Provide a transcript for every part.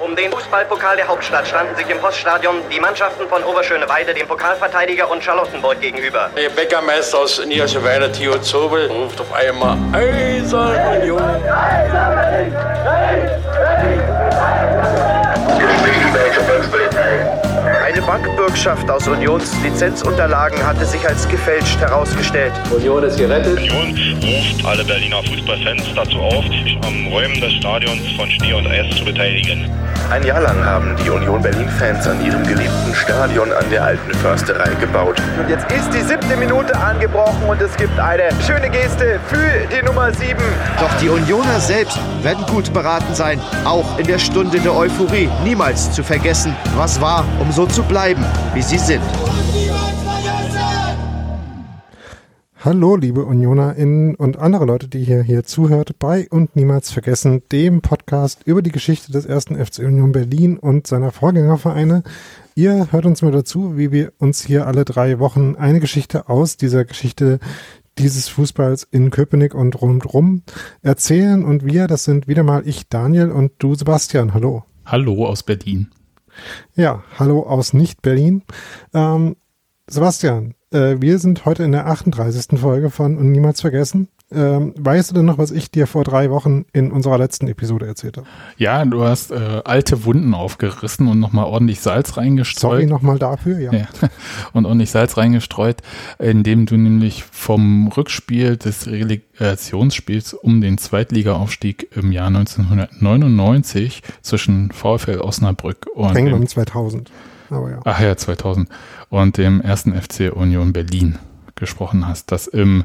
Um den Fußballpokal der Hauptstadt standen sich im Poststadion die Mannschaften von Oberschöneweide, dem Pokalverteidiger und Charlottenburg gegenüber. Der Bäckermeister aus Niederschöneweide, Theo Zobel, ruft auf einmal Eisern Union. Eine Bankbürgschaft aus Unions Lizenzunterlagen hatte sich als gefälscht herausgestellt. Union ist gerettet. Union ruft alle Berliner Fußballfans dazu auf, sich am Räumen des Stadions von Schnee und Eis zu beteiligen. Ein Jahr lang haben die Union Berlin-Fans an ihrem geliebten Stadion an der alten Försterei gebaut. Und jetzt ist die siebte Minute angebrochen und es gibt eine schöne Geste für die Nummer sieben. Doch die Unioner selbst werden gut beraten sein, auch in der Stunde der Euphorie niemals zu vergessen, was war, um so zu bleiben, wie sie sind. Hallo, liebe UnionerInnen und andere Leute, die hier, hier zuhört, bei und niemals vergessen, dem Podcast über die Geschichte des ersten FC Union Berlin und seiner Vorgängervereine. Ihr hört uns mal dazu, wie wir uns hier alle drei Wochen eine Geschichte aus dieser Geschichte dieses Fußballs in Köpenick und rundrum erzählen. Und wir, das sind wieder mal ich, Daniel, und du, Sebastian. Hallo. Hallo aus Berlin. Ja, hallo aus Nicht-Berlin. Ähm, Sebastian, äh, wir sind heute in der 38. Folge von Und Niemals Vergessen. Ähm, weißt du denn noch, was ich dir vor drei Wochen in unserer letzten Episode erzählt habe? Ja, du hast äh, alte Wunden aufgerissen und nochmal ordentlich Salz reingestreut. Sorry nochmal dafür, ja. ja. Und ordentlich Salz reingestreut, indem du nämlich vom Rückspiel des Relegationsspiels um den Zweitligaaufstieg im Jahr 1999 zwischen VfL Osnabrück und. England 2000. Aber ja. Ach ja, 2000. Und dem ersten FC Union Berlin gesprochen hast, das im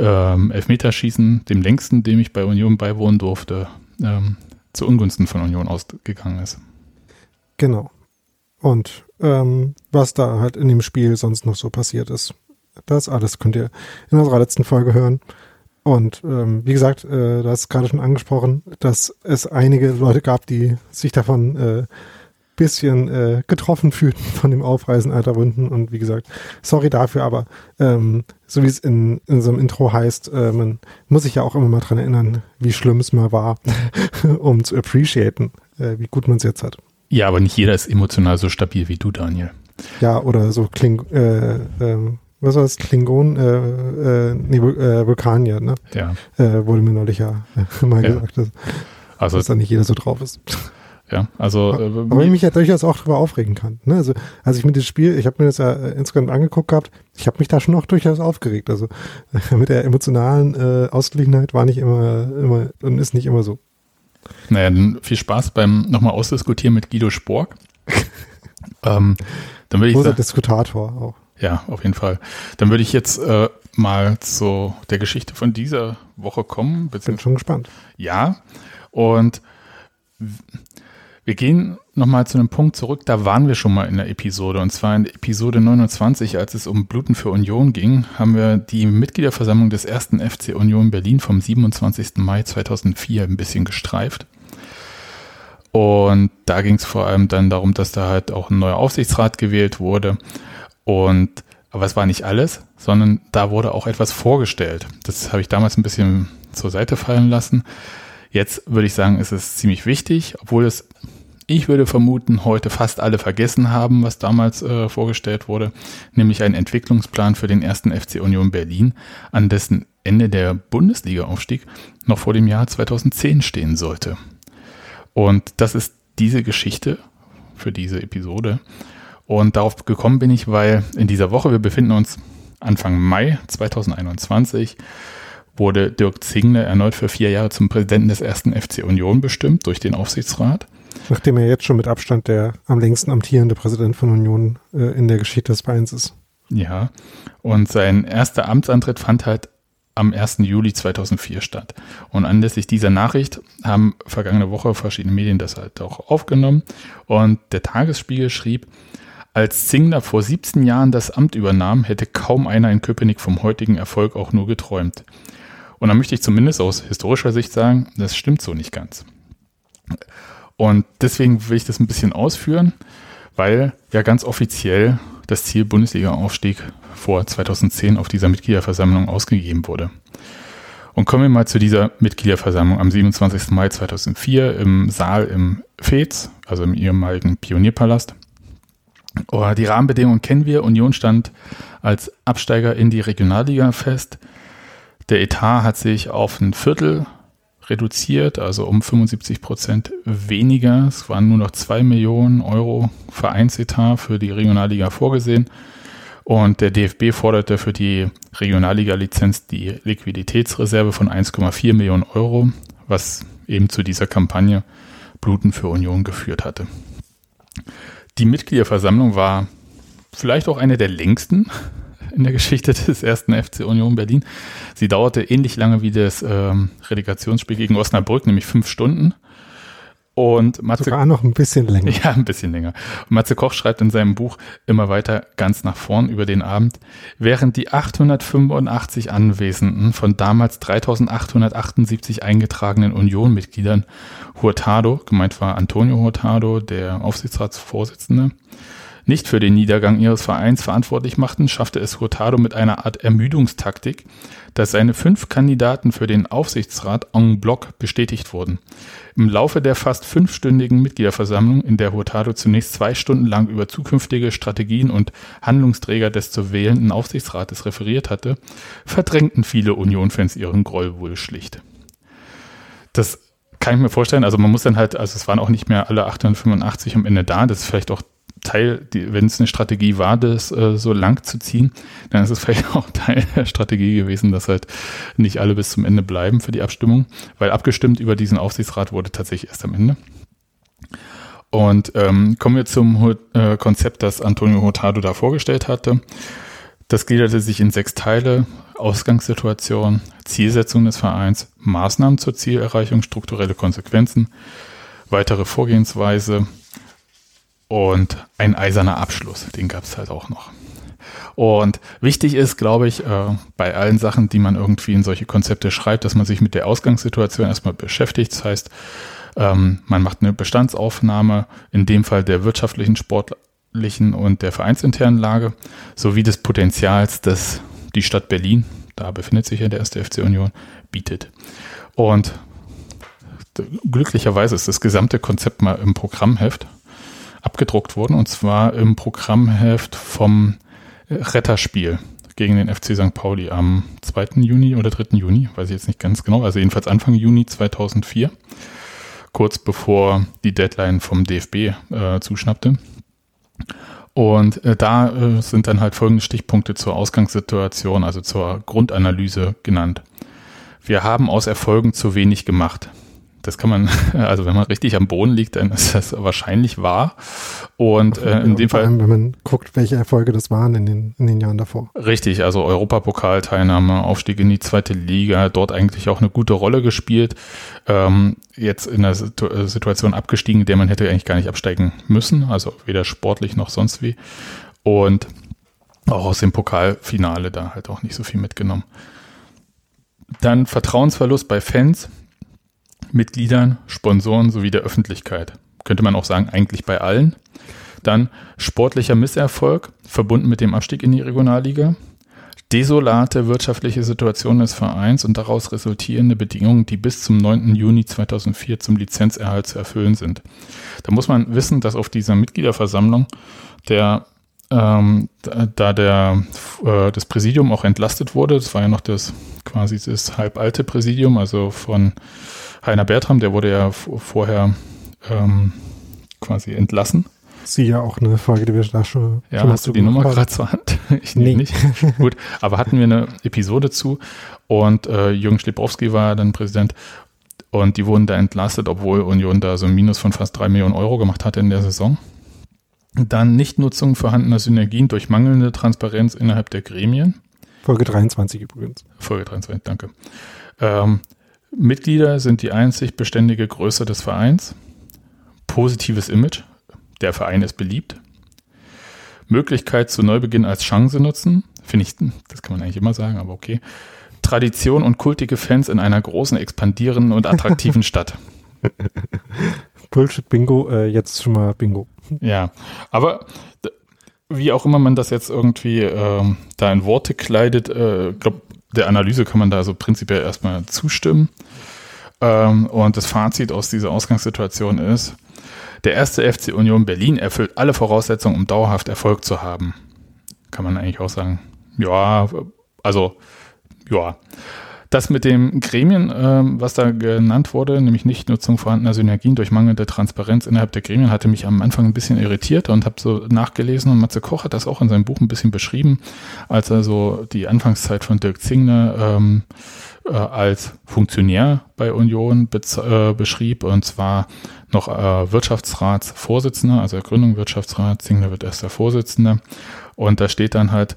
ähm, Elfmeterschießen, dem längsten, dem ich bei Union beiwohnen durfte, ähm, zu Ungunsten von Union ausgegangen ist. Genau. Und ähm, was da halt in dem Spiel sonst noch so passiert ist, das alles könnt ihr in unserer letzten Folge hören. Und ähm, wie gesagt, äh, hast gerade schon angesprochen, dass es einige Leute gab, die sich davon äh, bisschen äh, getroffen fühlten von dem Aufreißen alter Wunden. Und wie gesagt, sorry dafür, aber ähm, so wie es in, in so einem Intro heißt, äh, man muss sich ja auch immer mal dran erinnern, wie schlimm es mal war, um zu appreciaten, äh, wie gut man es jetzt hat. Ja, aber nicht jeder ist emotional so stabil wie du, Daniel. Ja, oder so Kling, äh, äh, was war das? Klingon, äh, äh, nee, äh, Vulkanier, ne? Ja. Äh, wurde mir neulich ja mal ja. gesagt, dass, also, dass da nicht jeder so drauf ist. Ja, also. Äh, Aber ich mich ja durchaus auch darüber aufregen kann. Ne? Also, als ich mir das Spiel, ich habe mir das ja äh, insgesamt angeguckt gehabt, ich habe mich da schon auch durchaus aufgeregt. Also mit der emotionalen äh, Ausgeglichenheit war nicht immer, immer und ist nicht immer so. Naja, dann viel Spaß beim nochmal ausdiskutieren mit Guido Spork. ähm, dann würde ich Großer Diskutator auch. Ja, auf jeden Fall. Dann würde ich jetzt äh, mal zu der Geschichte von dieser Woche kommen. Bin schon gespannt. Ja, und wir gehen nochmal zu einem Punkt zurück, da waren wir schon mal in der Episode. Und zwar in Episode 29, als es um Bluten für Union ging, haben wir die Mitgliederversammlung des ersten FC Union Berlin vom 27. Mai 2004 ein bisschen gestreift. Und da ging es vor allem dann darum, dass da halt auch ein neuer Aufsichtsrat gewählt wurde. Und aber es war nicht alles, sondern da wurde auch etwas vorgestellt. Das habe ich damals ein bisschen zur Seite fallen lassen. Jetzt würde ich sagen, ist es ziemlich wichtig, obwohl es, ich würde vermuten, heute fast alle vergessen haben, was damals äh, vorgestellt wurde, nämlich ein Entwicklungsplan für den ersten FC Union Berlin, an dessen Ende der Bundesliga-Aufstieg noch vor dem Jahr 2010 stehen sollte. Und das ist diese Geschichte für diese Episode. Und darauf gekommen bin ich, weil in dieser Woche, wir befinden uns Anfang Mai 2021, wurde Dirk Zingle erneut für vier Jahre zum Präsidenten des ersten FC Union bestimmt durch den Aufsichtsrat. Nachdem er jetzt schon mit Abstand der am längsten amtierende Präsident von Union äh, in der Geschichte des Vereins ist. Ja, und sein erster Amtsantritt fand halt am 1. Juli 2004 statt. Und anlässlich dieser Nachricht haben vergangene Woche verschiedene Medien das halt auch aufgenommen. Und der Tagesspiegel schrieb, als Zingler vor 17 Jahren das Amt übernahm, hätte kaum einer in Köpenick vom heutigen Erfolg auch nur geträumt. Und da möchte ich zumindest aus historischer Sicht sagen, das stimmt so nicht ganz. Und deswegen will ich das ein bisschen ausführen, weil ja ganz offiziell das Ziel Bundesliga-Aufstieg vor 2010 auf dieser Mitgliederversammlung ausgegeben wurde. Und kommen wir mal zu dieser Mitgliederversammlung am 27. Mai 2004 im Saal im Fez, also im ehemaligen Pionierpalast. Oh, die Rahmenbedingungen kennen wir. Union stand als Absteiger in die Regionalliga fest. Der Etat hat sich auf ein Viertel reduziert, also um 75 Prozent weniger. Es waren nur noch 2 Millionen Euro Vereinsetat für die Regionalliga vorgesehen. Und der DFB forderte für die Regionalliga-Lizenz die Liquiditätsreserve von 1,4 Millionen Euro, was eben zu dieser Kampagne Bluten für Union geführt hatte. Die Mitgliederversammlung war vielleicht auch eine der längsten in der Geschichte des ersten FC Union Berlin. Sie dauerte ähnlich lange wie das ähm, Relegationsspiel gegen Osnabrück, nämlich fünf Stunden. Und Matze, Sogar noch ein bisschen länger. Ja, ein bisschen länger. Und Matze Koch schreibt in seinem Buch immer weiter ganz nach vorn über den Abend. Während die 885 Anwesenden von damals 3878 eingetragenen Union-Mitgliedern Hurtado, gemeint war Antonio Hurtado, der Aufsichtsratsvorsitzende, nicht für den Niedergang ihres Vereins verantwortlich machten, schaffte es Hurtado mit einer Art Ermüdungstaktik, dass seine fünf Kandidaten für den Aufsichtsrat en bloc bestätigt wurden. Im Laufe der fast fünfstündigen Mitgliederversammlung, in der Hurtado zunächst zwei Stunden lang über zukünftige Strategien und Handlungsträger des zu wählenden Aufsichtsrates referiert hatte, verdrängten viele Union-Fans ihren Groll wohl schlicht. Das kann ich mir vorstellen. Also man muss dann halt, also es waren auch nicht mehr alle 885 am Ende da. Das ist vielleicht auch Teil, wenn es eine Strategie war, das äh, so lang zu ziehen, dann ist es vielleicht auch Teil der Strategie gewesen, dass halt nicht alle bis zum Ende bleiben für die Abstimmung, weil abgestimmt über diesen Aufsichtsrat wurde tatsächlich erst am Ende. Und ähm, kommen wir zum äh, Konzept, das Antonio Hurtado da vorgestellt hatte. Das gliederte sich in sechs Teile. Ausgangssituation, Zielsetzung des Vereins, Maßnahmen zur Zielerreichung, strukturelle Konsequenzen, weitere Vorgehensweise, und ein eiserner Abschluss, den gab es halt auch noch. Und wichtig ist, glaube ich, äh, bei allen Sachen, die man irgendwie in solche Konzepte schreibt, dass man sich mit der Ausgangssituation erstmal beschäftigt. Das heißt, ähm, man macht eine Bestandsaufnahme, in dem Fall der wirtschaftlichen, sportlichen und der vereinsinternen Lage, sowie des Potenzials, das die Stadt Berlin, da befindet sich ja der erste FC Union, bietet. Und glücklicherweise ist das gesamte Konzept mal im Programmheft abgedruckt wurden, und zwar im Programmheft vom Retterspiel gegen den FC St. Pauli am 2. Juni oder 3. Juni, weiß ich jetzt nicht ganz genau, also jedenfalls Anfang Juni 2004, kurz bevor die Deadline vom DFB äh, zuschnappte. Und äh, da äh, sind dann halt folgende Stichpunkte zur Ausgangssituation, also zur Grundanalyse genannt. Wir haben aus Erfolgen zu wenig gemacht. Das kann man, also wenn man richtig am Boden liegt, dann ist das wahrscheinlich wahr. Und äh, in dem Fall. Allem, wenn man guckt, welche Erfolge das waren in den, in den Jahren davor. Richtig, also Europapokalteilnahme, Aufstieg in die zweite Liga, dort eigentlich auch eine gute Rolle gespielt. Ähm, jetzt in einer Situ Situation abgestiegen, in der man hätte eigentlich gar nicht absteigen müssen, also weder sportlich noch sonst wie. Und auch aus dem Pokalfinale da halt auch nicht so viel mitgenommen. Dann Vertrauensverlust bei Fans Mitgliedern, Sponsoren sowie der Öffentlichkeit. Könnte man auch sagen, eigentlich bei allen. Dann sportlicher Misserfolg, verbunden mit dem Abstieg in die Regionalliga. Desolate wirtschaftliche Situation des Vereins und daraus resultierende Bedingungen, die bis zum 9. Juni 2004 zum Lizenzerhalt zu erfüllen sind. Da muss man wissen, dass auf dieser Mitgliederversammlung der ähm, da der, äh, das Präsidium auch entlastet wurde, das war ja noch das quasi das halbalte Präsidium, also von Heiner Bertram, der wurde ja vorher ähm, quasi entlassen. Sie ja auch eine Folge, die wir da schon. Ja, hast du die Nummer gerade zur Hand? Ich nee. nicht. Gut, aber hatten wir eine Episode zu und äh, Jürgen Schlebowski war dann Präsident und die wurden da entlastet, obwohl Union da so ein Minus von fast drei Millionen Euro gemacht hatte in der Saison. Dann Nichtnutzung vorhandener Synergien durch mangelnde Transparenz innerhalb der Gremien. Folge 23 übrigens. Folge 23, danke. Ähm, Mitglieder sind die einzig beständige Größe des Vereins. Positives Image. Der Verein ist beliebt. Möglichkeit zu Neubeginn als Chance nutzen. Finde ich, das kann man eigentlich immer sagen, aber okay. Tradition und kultige Fans in einer großen, expandierenden und attraktiven Stadt. Bullshit-Bingo, äh, jetzt schon mal Bingo. Ja, aber wie auch immer man das jetzt irgendwie ähm, da in Worte kleidet, äh, glaube der Analyse kann man da so prinzipiell erstmal zustimmen. Ähm, und das Fazit aus dieser Ausgangssituation ist, der erste FC Union Berlin erfüllt alle Voraussetzungen, um dauerhaft Erfolg zu haben. Kann man eigentlich auch sagen. Ja, also, ja. Das mit dem Gremien, äh, was da genannt wurde, nämlich Nichtnutzung vorhandener Synergien durch mangelnde Transparenz innerhalb der Gremien, hatte mich am Anfang ein bisschen irritiert und habe so nachgelesen. Und Matze Koch hat das auch in seinem Buch ein bisschen beschrieben, als er so die Anfangszeit von Dirk Zingner ähm, äh, als Funktionär bei Union äh, beschrieb. Und zwar noch äh, Wirtschaftsratsvorsitzender, also Gründung Wirtschaftsrat, Zingler wird erster Vorsitzender. Und da steht dann halt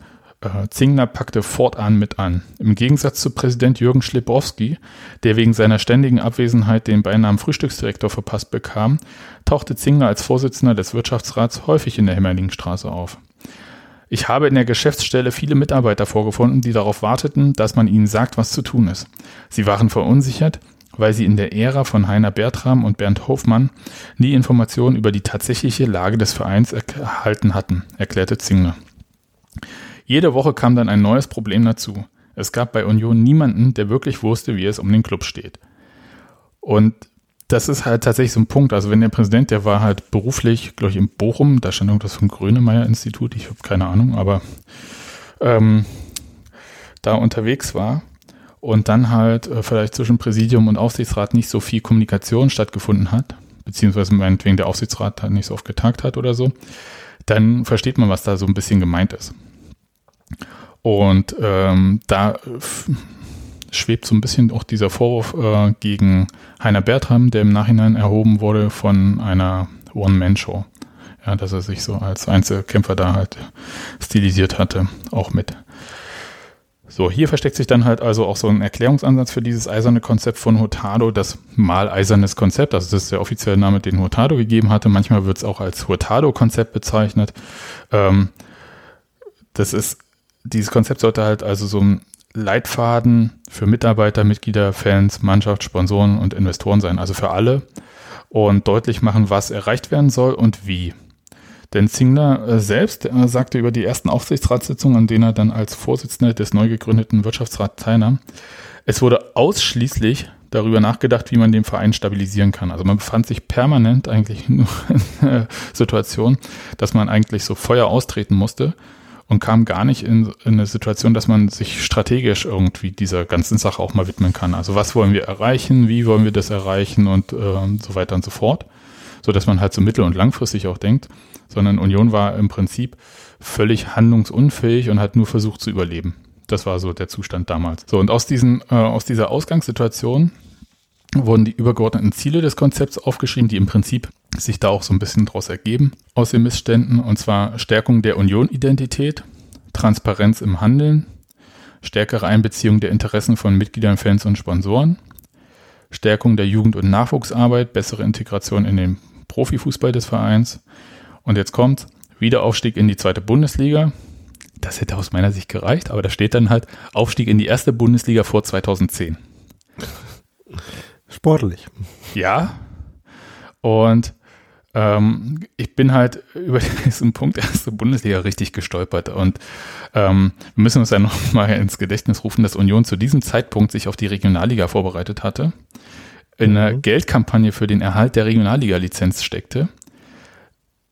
Zingler packte fortan mit an. Im Gegensatz zu Präsident Jürgen Schlebowski, der wegen seiner ständigen Abwesenheit den Beinamen Frühstücksdirektor verpasst bekam, tauchte Zingler als Vorsitzender des Wirtschaftsrats häufig in der Hemmerlingstraße auf. Ich habe in der Geschäftsstelle viele Mitarbeiter vorgefunden, die darauf warteten, dass man ihnen sagt, was zu tun ist. Sie waren verunsichert, weil sie in der Ära von Heiner Bertram und Bernd Hofmann nie Informationen über die tatsächliche Lage des Vereins erhalten hatten, erklärte Zingler. Jede Woche kam dann ein neues Problem dazu. Es gab bei Union niemanden, der wirklich wusste, wie es um den Club steht. Und das ist halt tatsächlich so ein Punkt. Also wenn der Präsident, der war halt beruflich, glaube ich, in Bochum, da stand irgendwas vom Grönemeyer-Institut, ich habe keine Ahnung, aber ähm, da unterwegs war und dann halt äh, vielleicht zwischen Präsidium und Aufsichtsrat nicht so viel Kommunikation stattgefunden hat, beziehungsweise meinetwegen der Aufsichtsrat halt nicht so oft getagt hat oder so, dann versteht man, was da so ein bisschen gemeint ist. Und ähm, da schwebt so ein bisschen auch dieser Vorwurf äh, gegen Heiner Bertram, der im Nachhinein erhoben wurde von einer One-Man-Show. Ja, dass er sich so als Einzelkämpfer da halt stilisiert hatte, auch mit. So, hier versteckt sich dann halt also auch so ein Erklärungsansatz für dieses eiserne Konzept von Hurtado, das mal eisernes Konzept, also das ist der offizielle Name, den Hurtado gegeben hatte. Manchmal wird es auch als Hurtado-Konzept bezeichnet. Ähm, das ist dieses Konzept sollte halt also so ein Leitfaden für Mitarbeiter, Mitglieder, Fans, Mannschaft, Sponsoren und Investoren sein, also für alle und deutlich machen, was erreicht werden soll und wie. Denn Zingler äh, selbst äh, sagte über die ersten Aufsichtsratssitzungen, an denen er dann als Vorsitzender des neu gegründeten Wirtschaftsrats teilnahm, es wurde ausschließlich darüber nachgedacht, wie man den Verein stabilisieren kann. Also man befand sich permanent eigentlich in der Situation, dass man eigentlich so Feuer austreten musste und kam gar nicht in, in, eine Situation, dass man sich strategisch irgendwie dieser ganzen Sache auch mal widmen kann. Also was wollen wir erreichen, wie wollen wir das erreichen und äh, so weiter und so fort, so dass man halt so mittel- und langfristig auch denkt. Sondern Union war im Prinzip völlig handlungsunfähig und hat nur versucht zu überleben. Das war so der Zustand damals. So und aus diesen äh, aus dieser Ausgangssituation wurden die übergeordneten Ziele des Konzepts aufgeschrieben, die im Prinzip sich da auch so ein bisschen daraus ergeben aus den Missständen, und zwar Stärkung der Union-Identität, Transparenz im Handeln, stärkere Einbeziehung der Interessen von Mitgliedern, Fans und Sponsoren, Stärkung der Jugend- und Nachwuchsarbeit, bessere Integration in den Profifußball des Vereins. Und jetzt kommt Wiederaufstieg in die zweite Bundesliga. Das hätte aus meiner Sicht gereicht, aber da steht dann halt Aufstieg in die erste Bundesliga vor 2010. Sportlich. Ja. Und ähm, ich bin halt über diesen Punkt erste Bundesliga richtig gestolpert. Und ähm, wir müssen uns ja noch mal ins Gedächtnis rufen, dass Union zu diesem Zeitpunkt sich auf die Regionalliga vorbereitet hatte, in einer mhm. Geldkampagne für den Erhalt der Regionalliga-Lizenz steckte,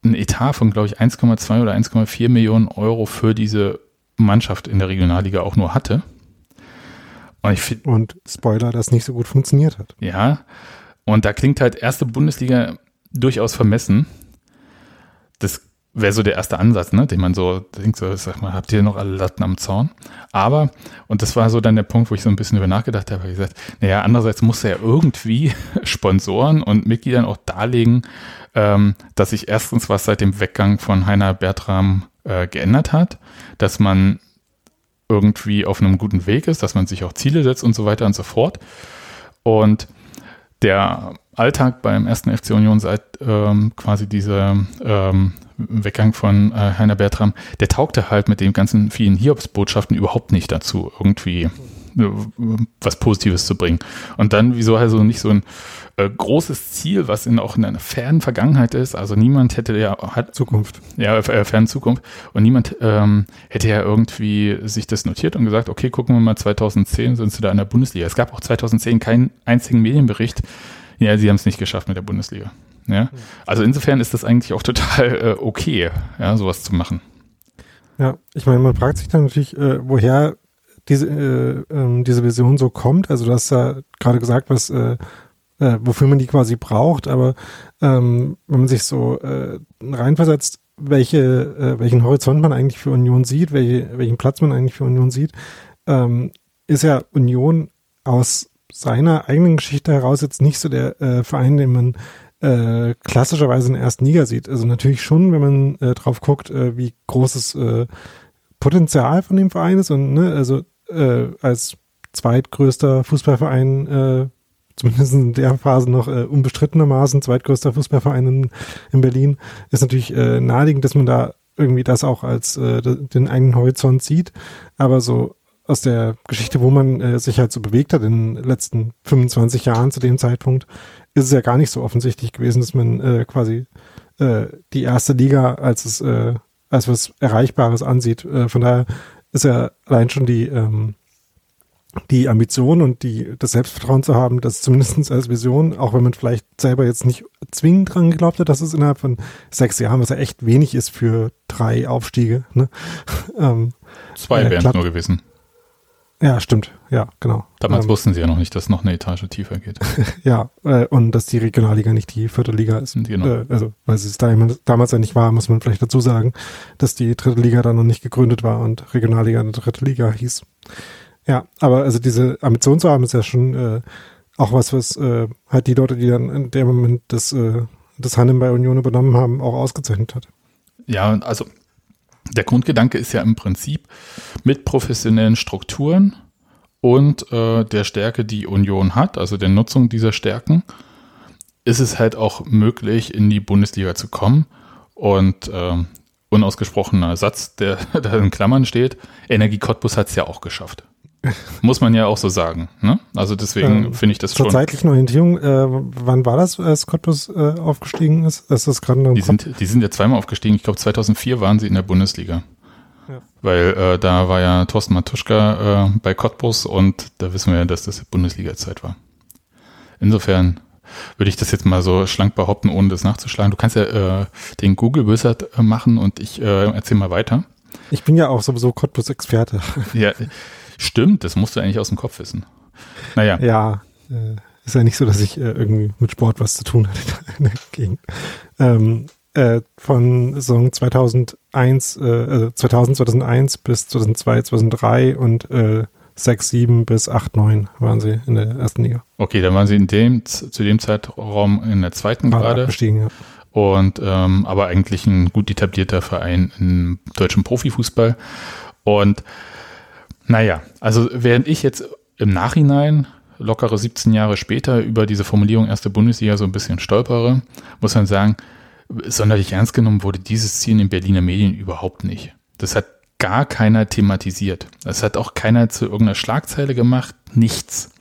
ein Etat von, glaube ich, 1,2 oder 1,4 Millionen Euro für diese Mannschaft in der Regionalliga auch nur hatte. Und, find, und Spoiler, das nicht so gut funktioniert hat. Ja, und da klingt halt erste Bundesliga durchaus vermessen. Das wäre so der erste Ansatz, ne, den man so denkt, so, sag mal, habt ihr noch alle Latten am Zaun? Aber, und das war so dann der Punkt, wo ich so ein bisschen über nachgedacht habe, ich gesagt, naja, andererseits muss er ja irgendwie Sponsoren und Mitgliedern auch darlegen, ähm, dass sich erstens was seit dem Weggang von Heiner Bertram äh, geändert hat, dass man irgendwie auf einem guten Weg ist, dass man sich auch Ziele setzt und so weiter und so fort. Und der Alltag beim ersten FC Union seit ähm, quasi dieser ähm, Weggang von äh, Heiner Bertram, der taugte halt mit den ganzen vielen Hiobsbotschaften überhaupt nicht dazu, irgendwie was Positives zu bringen. Und dann, wieso also nicht so ein äh, großes Ziel, was in, auch in einer fernen Vergangenheit ist. Also niemand hätte ja hat Zukunft. Ja, äh, fernen Zukunft. Und niemand ähm, hätte ja irgendwie sich das notiert und gesagt, okay, gucken wir mal 2010 sind sie da in der Bundesliga. Es gab auch 2010 keinen einzigen Medienbericht. Ja, sie haben es nicht geschafft mit der Bundesliga. Ja, also insofern ist das eigentlich auch total äh, okay, ja, sowas zu machen. Ja, ich meine, man fragt sich dann natürlich, äh, woher diese, äh, ähm, diese Vision so kommt. Also du hast ja gerade gesagt, was äh, äh, wofür man die quasi braucht, aber ähm, wenn man sich so äh, reinversetzt, welche, äh, welchen Horizont man eigentlich für Union sieht, welche, welchen Platz man eigentlich für Union sieht, ähm, ist ja Union aus seiner eigenen Geschichte heraus jetzt nicht so der äh, Verein, den man äh, klassischerweise in der ersten Liga sieht. Also natürlich schon, wenn man äh, drauf guckt, äh, wie großes äh, Potenzial von dem Verein ist und ne, also äh, als zweitgrößter Fußballverein äh, zumindest in der Phase noch äh, unbestrittenermaßen zweitgrößter Fußballverein in, in Berlin, ist natürlich äh, naheliegend, dass man da irgendwie das auch als äh, den eigenen Horizont sieht. Aber so aus der Geschichte, wo man äh, sich halt so bewegt hat in den letzten 25 Jahren zu dem Zeitpunkt, ist es ja gar nicht so offensichtlich gewesen, dass man äh, quasi äh, die erste Liga als es äh, als was Erreichbares ansieht. Äh, von daher ist ja allein schon die ähm, die Ambition und die, das Selbstvertrauen zu haben, das zumindest als Vision, auch wenn man vielleicht selber jetzt nicht zwingend dran geglaubt hat, dass es innerhalb von sechs Jahren, was ja echt wenig ist für drei Aufstiege. Ne? ähm, Zwei äh, wären es nur gewesen. Ja, stimmt. Ja, genau. Damals ähm, wussten sie ja noch nicht, dass es noch eine Etage tiefer geht. ja, äh, und dass die Regionalliga nicht die vierte Liga ist. Genau. Äh, also, weil sie es damals ja nicht war, muss man vielleicht dazu sagen, dass die dritte Liga dann noch nicht gegründet war und Regionalliga eine dritte Liga hieß. Ja, aber also diese Ambition zu haben, ist ja schon äh, auch was, was äh, halt die Leute, die dann in dem Moment das, äh, das Handeln bei Union übernommen haben, auch ausgezeichnet hat. Ja, also der Grundgedanke ist ja im Prinzip mit professionellen Strukturen und äh, der Stärke, die Union hat, also der Nutzung dieser Stärken, ist es halt auch möglich, in die Bundesliga zu kommen. Und äh, unausgesprochener Satz, der da in Klammern steht, Energie Cottbus hat es ja auch geschafft. Muss man ja auch so sagen. Ne? Also deswegen ähm, finde ich das zur schon. Zur zeitlichen Orientierung, äh, wann war das, als Cottbus äh, aufgestiegen ist? ist das gerade die, sind, die sind ja zweimal aufgestiegen. Ich glaube 2004 waren sie in der Bundesliga. Ja. Weil äh, da war ja Thorsten Matuschka äh, bei Cottbus und da wissen wir ja, dass das Bundesliga-Zeit war. Insofern würde ich das jetzt mal so schlank behaupten, ohne das nachzuschlagen. Du kannst ja äh, den Google Wizard äh, machen und ich äh, erzähle mal weiter. Ich bin ja auch sowieso Cottbus-Experte. Ja, Stimmt, das musst du eigentlich aus dem Kopf wissen. Naja. Ja, äh, ist ja nicht so, dass ich äh, irgendwie mit Sport was zu tun hatte in der Gegend. Ähm, äh, von Saison 2001, äh, 2000, 2001 bis 2002, 2003 und äh, 6, 7 bis 8, 9 waren sie in der ersten Liga. Okay, dann waren sie in dem, zu dem Zeitraum in der zweiten War gerade. Abgestiegen, ja. Und ähm, aber eigentlich ein gut etablierter Verein im deutschen Profifußball. Und naja, also während ich jetzt im Nachhinein lockere 17 Jahre später über diese Formulierung erste Bundesliga so ein bisschen stolpere, muss man sagen, sonderlich ernst genommen wurde dieses Ziel in den Berliner Medien überhaupt nicht. Das hat gar keiner thematisiert. Das hat auch keiner zu irgendeiner Schlagzeile gemacht, nichts.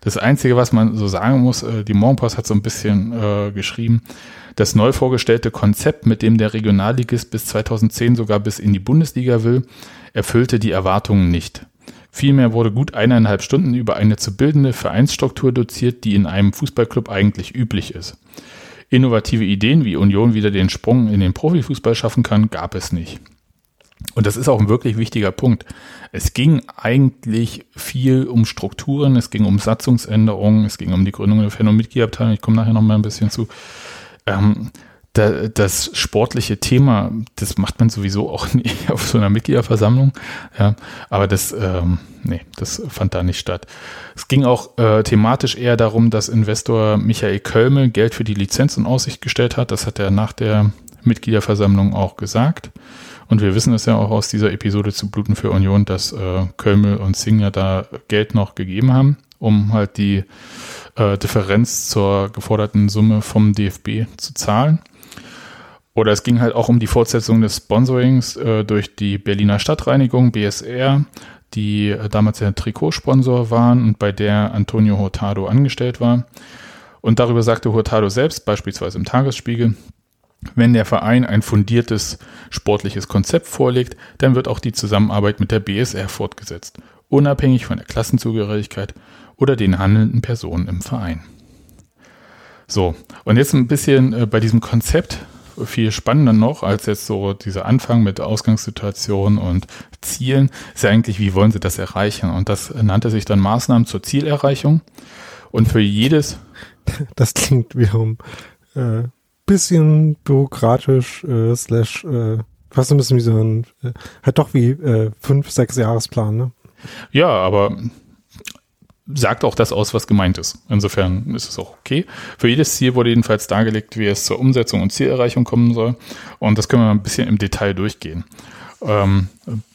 Das Einzige, was man so sagen muss, äh, die Morgenpost hat so ein bisschen äh, geschrieben, das neu vorgestellte Konzept, mit dem der Regionalligist bis 2010 sogar bis in die Bundesliga will, erfüllte die Erwartungen nicht. Vielmehr wurde gut eineinhalb Stunden über eine zu bildende Vereinsstruktur doziert, die in einem Fußballclub eigentlich üblich ist. Innovative Ideen, wie Union wieder den Sprung in den Profifußball schaffen kann, gab es nicht. Und das ist auch ein wirklich wichtiger Punkt. Es ging eigentlich viel um Strukturen, es ging um Satzungsänderungen, es ging um die Gründung der Fan- und Mitgliederabteilung. Ich komme nachher noch mal ein bisschen zu. Ähm, da, das sportliche Thema, das macht man sowieso auch nie auf so einer Mitgliederversammlung. Ja, aber das, ähm, nee, das fand da nicht statt. Es ging auch äh, thematisch eher darum, dass Investor Michael Kölmel Geld für die Lizenz in Aussicht gestellt hat. Das hat er nach der Mitgliederversammlung auch gesagt. Und wir wissen es ja auch aus dieser Episode zu Bluten für Union, dass äh, Kölmel und Singer da Geld noch gegeben haben, um halt die äh, Differenz zur geforderten Summe vom DFB zu zahlen. Oder es ging halt auch um die Fortsetzung des Sponsorings äh, durch die Berliner Stadtreinigung, BSR, die äh, damals der Trikotsponsor waren und bei der Antonio Hurtado angestellt war. Und darüber sagte Hurtado selbst, beispielsweise im Tagesspiegel, wenn der Verein ein fundiertes sportliches Konzept vorlegt, dann wird auch die Zusammenarbeit mit der BSR fortgesetzt, unabhängig von der Klassenzugehörigkeit oder den handelnden Personen im Verein. So, und jetzt ein bisschen äh, bei diesem Konzept viel spannender noch als jetzt so dieser Anfang mit Ausgangssituation und Zielen, ist ja eigentlich, wie wollen Sie das erreichen? Und das nannte sich dann Maßnahmen zur Zielerreichung. Und für jedes. Das klingt wiederum äh, bisschen bürokratisch, äh, slash, äh, fast ein bisschen wie so ein, äh, halt doch wie äh, fünf, sechs Jahresplan, ne? Ja, aber sagt auch das aus, was gemeint ist. Insofern ist es auch okay. Für jedes Ziel wurde jedenfalls dargelegt, wie es zur Umsetzung und Zielerreichung kommen soll. Und das können wir ein bisschen im Detail durchgehen. Ähm,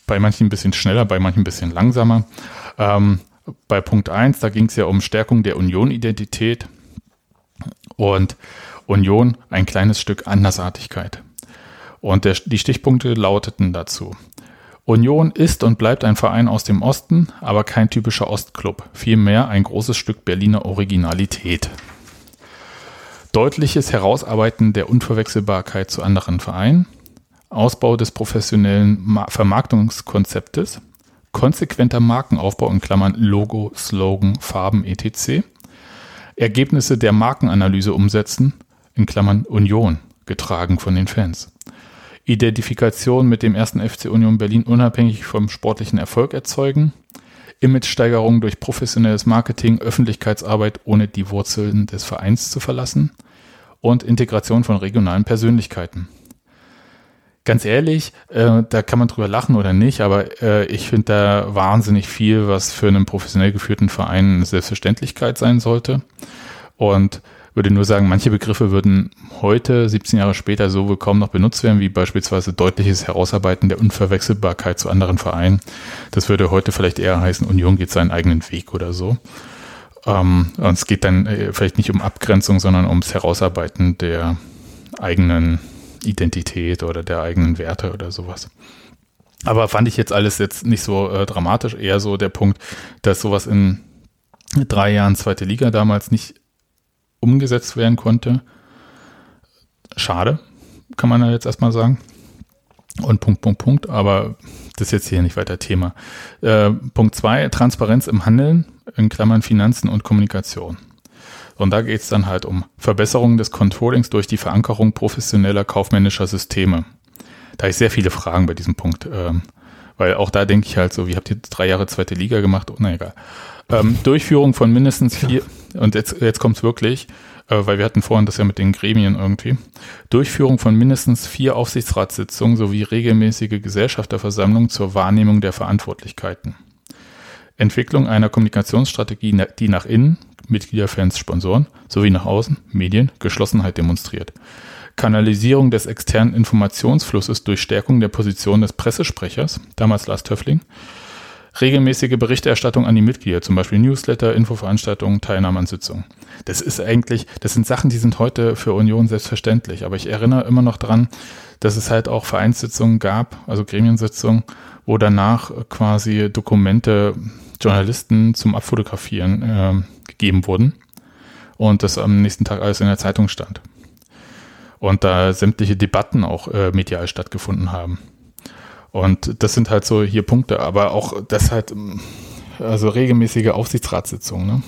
bei manchen ein bisschen schneller, bei manchen ein bisschen langsamer. Ähm, bei Punkt 1, da ging es ja um Stärkung der Union-Identität und Union ein kleines Stück Andersartigkeit. Und der, die Stichpunkte lauteten dazu. Union ist und bleibt ein Verein aus dem Osten, aber kein typischer Ostclub, vielmehr ein großes Stück Berliner Originalität. Deutliches Herausarbeiten der Unverwechselbarkeit zu anderen Vereinen, Ausbau des professionellen Vermarktungskonzeptes, konsequenter Markenaufbau in Klammern Logo, Slogan, Farben etc., Ergebnisse der Markenanalyse umsetzen, in Klammern Union, getragen von den Fans. Identifikation mit dem ersten FC Union Berlin unabhängig vom sportlichen Erfolg erzeugen, Imagesteigerung durch professionelles Marketing, Öffentlichkeitsarbeit ohne die Wurzeln des Vereins zu verlassen und Integration von regionalen Persönlichkeiten. Ganz ehrlich, äh, da kann man drüber lachen oder nicht, aber äh, ich finde da wahnsinnig viel, was für einen professionell geführten Verein eine Selbstverständlichkeit sein sollte. Und würde nur sagen, manche Begriffe würden heute, 17 Jahre später, so kaum noch benutzt werden, wie beispielsweise deutliches Herausarbeiten der Unverwechselbarkeit zu anderen Vereinen. Das würde heute vielleicht eher heißen, Union geht seinen eigenen Weg oder so. Ähm, und es geht dann äh, vielleicht nicht um Abgrenzung, sondern ums Herausarbeiten der eigenen Identität oder der eigenen Werte oder sowas. Aber fand ich jetzt alles jetzt nicht so äh, dramatisch, eher so der Punkt, dass sowas in drei Jahren zweite Liga damals nicht umgesetzt werden konnte. Schade, kann man ja jetzt erstmal sagen. Und Punkt, Punkt, Punkt, aber das ist jetzt hier nicht weiter Thema. Äh, Punkt zwei Transparenz im Handeln, in Klammern Finanzen und Kommunikation. Und da geht es dann halt um Verbesserung des Controllings durch die Verankerung professioneller kaufmännischer Systeme. Da ich sehr viele Fragen bei diesem Punkt, ähm, weil auch da denke ich halt so, wie habt ihr drei Jahre zweite Liga gemacht? Oh, na egal. Ähm, Durchführung von mindestens vier, und jetzt, jetzt kommt es wirklich, äh, weil wir hatten vorhin das ja mit den Gremien irgendwie. Durchführung von mindestens vier Aufsichtsratssitzungen sowie regelmäßige Gesellschafterversammlungen zur Wahrnehmung der Verantwortlichkeiten. Entwicklung einer Kommunikationsstrategie, die nach innen, Mitglieder, Fans, Sponsoren, sowie nach außen, Medien, Geschlossenheit demonstriert. Kanalisierung des externen Informationsflusses durch Stärkung der Position des Pressesprechers, damals Lars Töffling, regelmäßige Berichterstattung an die Mitglieder, zum Beispiel Newsletter, Infoveranstaltungen, Teilnahme an Sitzungen. Das ist eigentlich, das sind Sachen, die sind heute für Union selbstverständlich. Aber ich erinnere immer noch dran, dass es halt auch Vereinssitzungen gab, also Gremiensitzungen, wo danach quasi Dokumente Journalisten zum Abfotografieren äh, gegeben wurden und das am nächsten Tag alles in der Zeitung stand. Und da sämtliche Debatten auch äh, medial stattgefunden haben. Und das sind halt so hier Punkte, aber auch das halt, also regelmäßige Aufsichtsratssitzungen, ne?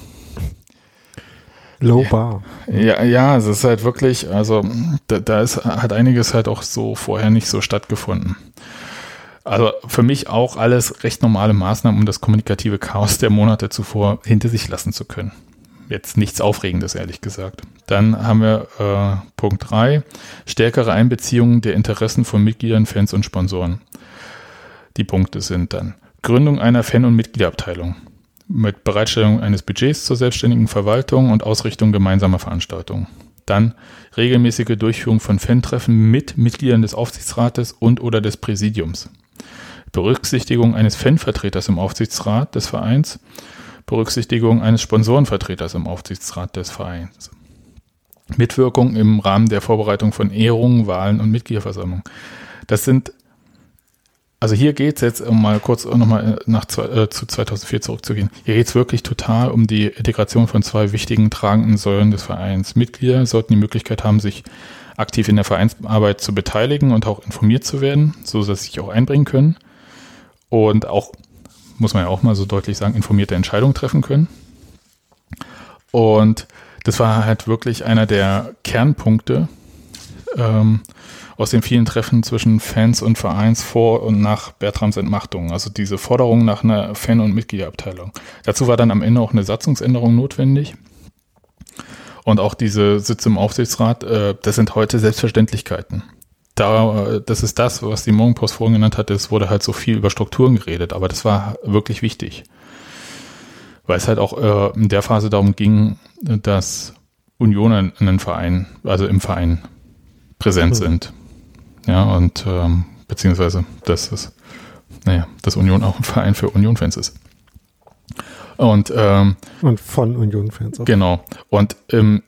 Low bar. Ja, ja, es ist halt wirklich, also da, da ist, hat einiges halt auch so vorher nicht so stattgefunden. Also für mich auch alles recht normale Maßnahmen, um das kommunikative Chaos der Monate zuvor hinter sich lassen zu können. Jetzt nichts Aufregendes, ehrlich gesagt. Dann haben wir äh, Punkt 3, stärkere Einbeziehung der Interessen von Mitgliedern, Fans und Sponsoren. Die Punkte sind dann Gründung einer Fan- und Mitgliederabteilung mit Bereitstellung eines Budgets zur selbstständigen Verwaltung und Ausrichtung gemeinsamer Veranstaltungen. Dann regelmäßige Durchführung von Fan-Treffen mit Mitgliedern des Aufsichtsrates und oder des Präsidiums. Berücksichtigung eines Fanvertreters im Aufsichtsrat des Vereins. Berücksichtigung eines Sponsorenvertreters im Aufsichtsrat des Vereins. Mitwirkung im Rahmen der Vorbereitung von Ehrungen, Wahlen und Mitgliederversammlungen. Das sind also hier geht es jetzt, um mal kurz nochmal nach äh, zu 2004 zurückzugehen, hier geht es wirklich total um die Integration von zwei wichtigen tragenden Säulen des Vereins. Mitglieder sollten die Möglichkeit haben, sich aktiv in der Vereinsarbeit zu beteiligen und auch informiert zu werden, so dass sie sich auch einbringen können und auch, muss man ja auch mal so deutlich sagen, informierte Entscheidungen treffen können. Und das war halt wirklich einer der Kernpunkte ähm, aus den vielen Treffen zwischen Fans und Vereins vor und nach Bertrams Entmachtung. Also diese Forderung nach einer Fan- und Mitgliederabteilung. Dazu war dann am Ende auch eine Satzungsänderung notwendig. Und auch diese Sitze im Aufsichtsrat, äh, das sind heute Selbstverständlichkeiten. Da, äh, das ist das, was die Morgenpost vorhin genannt hat. Es wurde halt so viel über Strukturen geredet, aber das war wirklich wichtig. Weil es halt auch äh, in der Phase darum ging, dass Unionen in den Verein, also im Verein präsent mhm. sind. Ja, und ähm, beziehungsweise, dass es, naja, dass Union auch ein Verein für Union-Fans ist. Und, ähm, und von Union-Fans auch. Genau. Und im,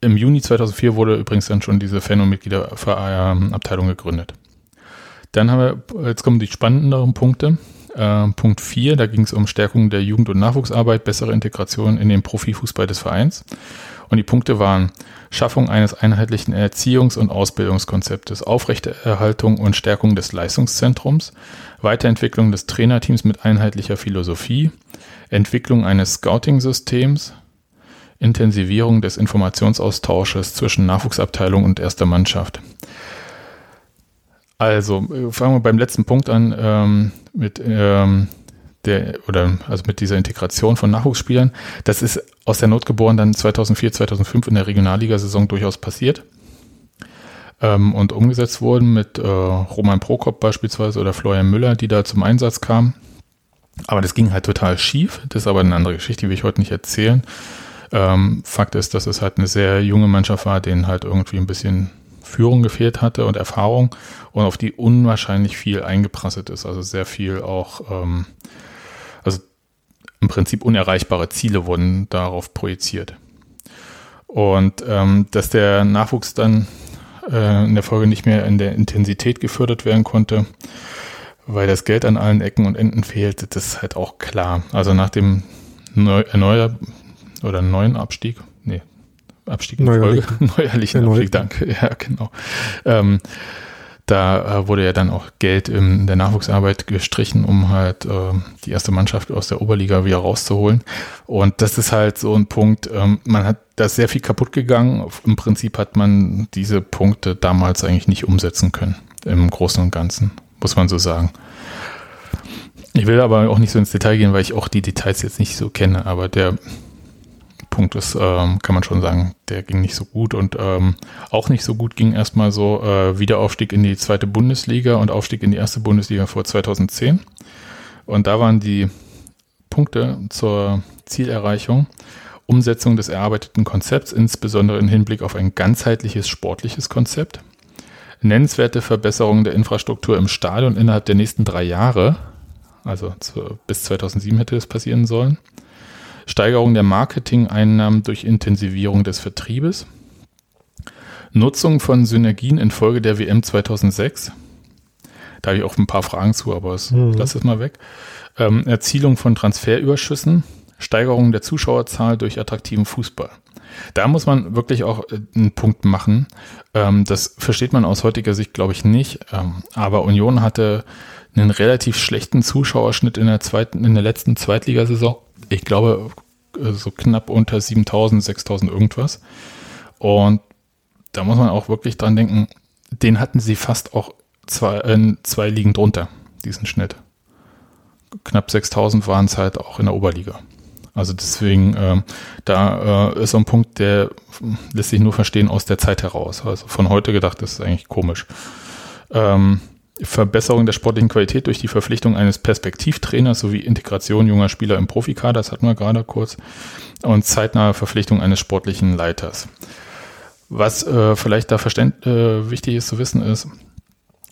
im Juni 2004 wurde übrigens dann schon diese Fan- und Mitgliederabteilung gegründet. Dann haben wir, jetzt kommen die spannenderen Punkte. Äh, Punkt 4, da ging es um Stärkung der Jugend- und Nachwuchsarbeit, bessere Integration in den Profifußball des Vereins. Und die Punkte waren Schaffung eines einheitlichen Erziehungs- und Ausbildungskonzeptes, Aufrechterhaltung und Stärkung des Leistungszentrums, Weiterentwicklung des Trainerteams mit einheitlicher Philosophie, Entwicklung eines Scouting-Systems, Intensivierung des Informationsaustausches zwischen Nachwuchsabteilung und erster Mannschaft. Also, fangen wir beim letzten Punkt an, ähm, mit ähm, der, oder also mit dieser Integration von Nachwuchsspielern. Das ist aus der Not geboren dann 2004, 2005 in der Regionalligasaison durchaus passiert ähm, und umgesetzt wurden mit äh, Roman Prokop beispielsweise oder Florian Müller, die da zum Einsatz kamen. Aber das ging halt total schief. Das ist aber eine andere Geschichte, die will ich heute nicht erzählen. Ähm, Fakt ist, dass es halt eine sehr junge Mannschaft war, denen halt irgendwie ein bisschen Führung gefehlt hatte und Erfahrung und auf die unwahrscheinlich viel eingeprasselt ist. Also sehr viel auch, ähm, also im Prinzip unerreichbare Ziele wurden darauf projiziert. Und ähm, dass der Nachwuchs dann äh, in der Folge nicht mehr in der Intensität gefördert werden konnte, weil das Geld an allen Ecken und Enden fehlte, das ist halt auch klar. Also nach dem Neu Erneuer oder neuen Abstieg, nee, Abstieg in Neuerlich. Folge, neuerlichen Abstieg, danke, ja genau. Ähm, da äh, wurde ja dann auch Geld in der Nachwuchsarbeit gestrichen, um halt äh, die erste Mannschaft aus der Oberliga wieder rauszuholen. Und das ist halt so ein Punkt, ähm, man hat da ist sehr viel kaputt gegangen. Im Prinzip hat man diese Punkte damals eigentlich nicht umsetzen können, im Großen und Ganzen, muss man so sagen. Ich will aber auch nicht so ins Detail gehen, weil ich auch die Details jetzt nicht so kenne, aber der Punkt ist, ähm, kann man schon sagen, der ging nicht so gut und ähm, auch nicht so gut ging erstmal so äh, Wiederaufstieg in die zweite Bundesliga und Aufstieg in die erste Bundesliga vor 2010. Und da waren die Punkte zur Zielerreichung Umsetzung des erarbeiteten Konzepts, insbesondere im Hinblick auf ein ganzheitliches sportliches Konzept, nennenswerte Verbesserungen der Infrastruktur im Stadion innerhalb der nächsten drei Jahre, also zu, bis 2007 hätte es passieren sollen, Steigerung der Marketing-Einnahmen durch Intensivierung des Vertriebes, Nutzung von Synergien infolge der WM 2006. Da habe ich auch ein paar Fragen zu, aber es, mhm. lass es mal weg. Ähm, Erzielung von Transferüberschüssen, Steigerung der Zuschauerzahl durch attraktiven Fußball. Da muss man wirklich auch äh, einen Punkt machen. Ähm, das versteht man aus heutiger Sicht, glaube ich, nicht. Ähm, aber Union hatte einen relativ schlechten Zuschauerschnitt in der zweiten, in der letzten Zweitligasaison ich glaube, äh, so knapp unter 7000, 6000 irgendwas. Und da muss man auch wirklich dran denken, den hatten sie fast auch zwei, äh, zwei Ligen drunter, diesen Schnitt. Knapp 6000 waren es halt auch in der Oberliga. Also deswegen, ähm, da äh, ist so ein Punkt, der lässt sich nur verstehen aus der Zeit heraus. Also von heute gedacht, das ist eigentlich komisch. Ähm, Verbesserung der sportlichen Qualität durch die Verpflichtung eines Perspektivtrainers sowie Integration junger Spieler im Profikader, das hatten wir gerade kurz, und zeitnahe Verpflichtung eines sportlichen Leiters. Was äh, vielleicht da verständ, äh, wichtig ist zu wissen, ist,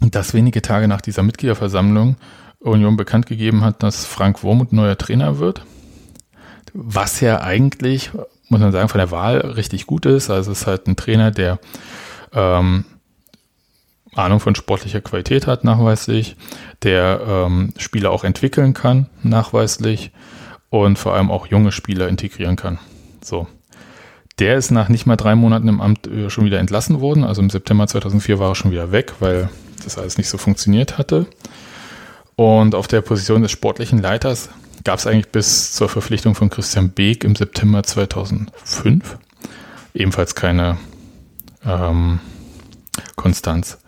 dass wenige Tage nach dieser Mitgliederversammlung Union bekannt gegeben hat, dass Frank Wormuth neuer Trainer wird. Was ja eigentlich, muss man sagen, von der Wahl richtig gut ist. Also es ist halt ein Trainer, der ähm, Ahnung von sportlicher Qualität hat, nachweislich, der ähm, Spieler auch entwickeln kann, nachweislich und vor allem auch junge Spieler integrieren kann. So. Der ist nach nicht mal drei Monaten im Amt äh, schon wieder entlassen worden. Also im September 2004 war er schon wieder weg, weil das alles nicht so funktioniert hatte. Und auf der Position des sportlichen Leiters gab es eigentlich bis zur Verpflichtung von Christian Beek im September 2005 ebenfalls keine ähm, Konstanz.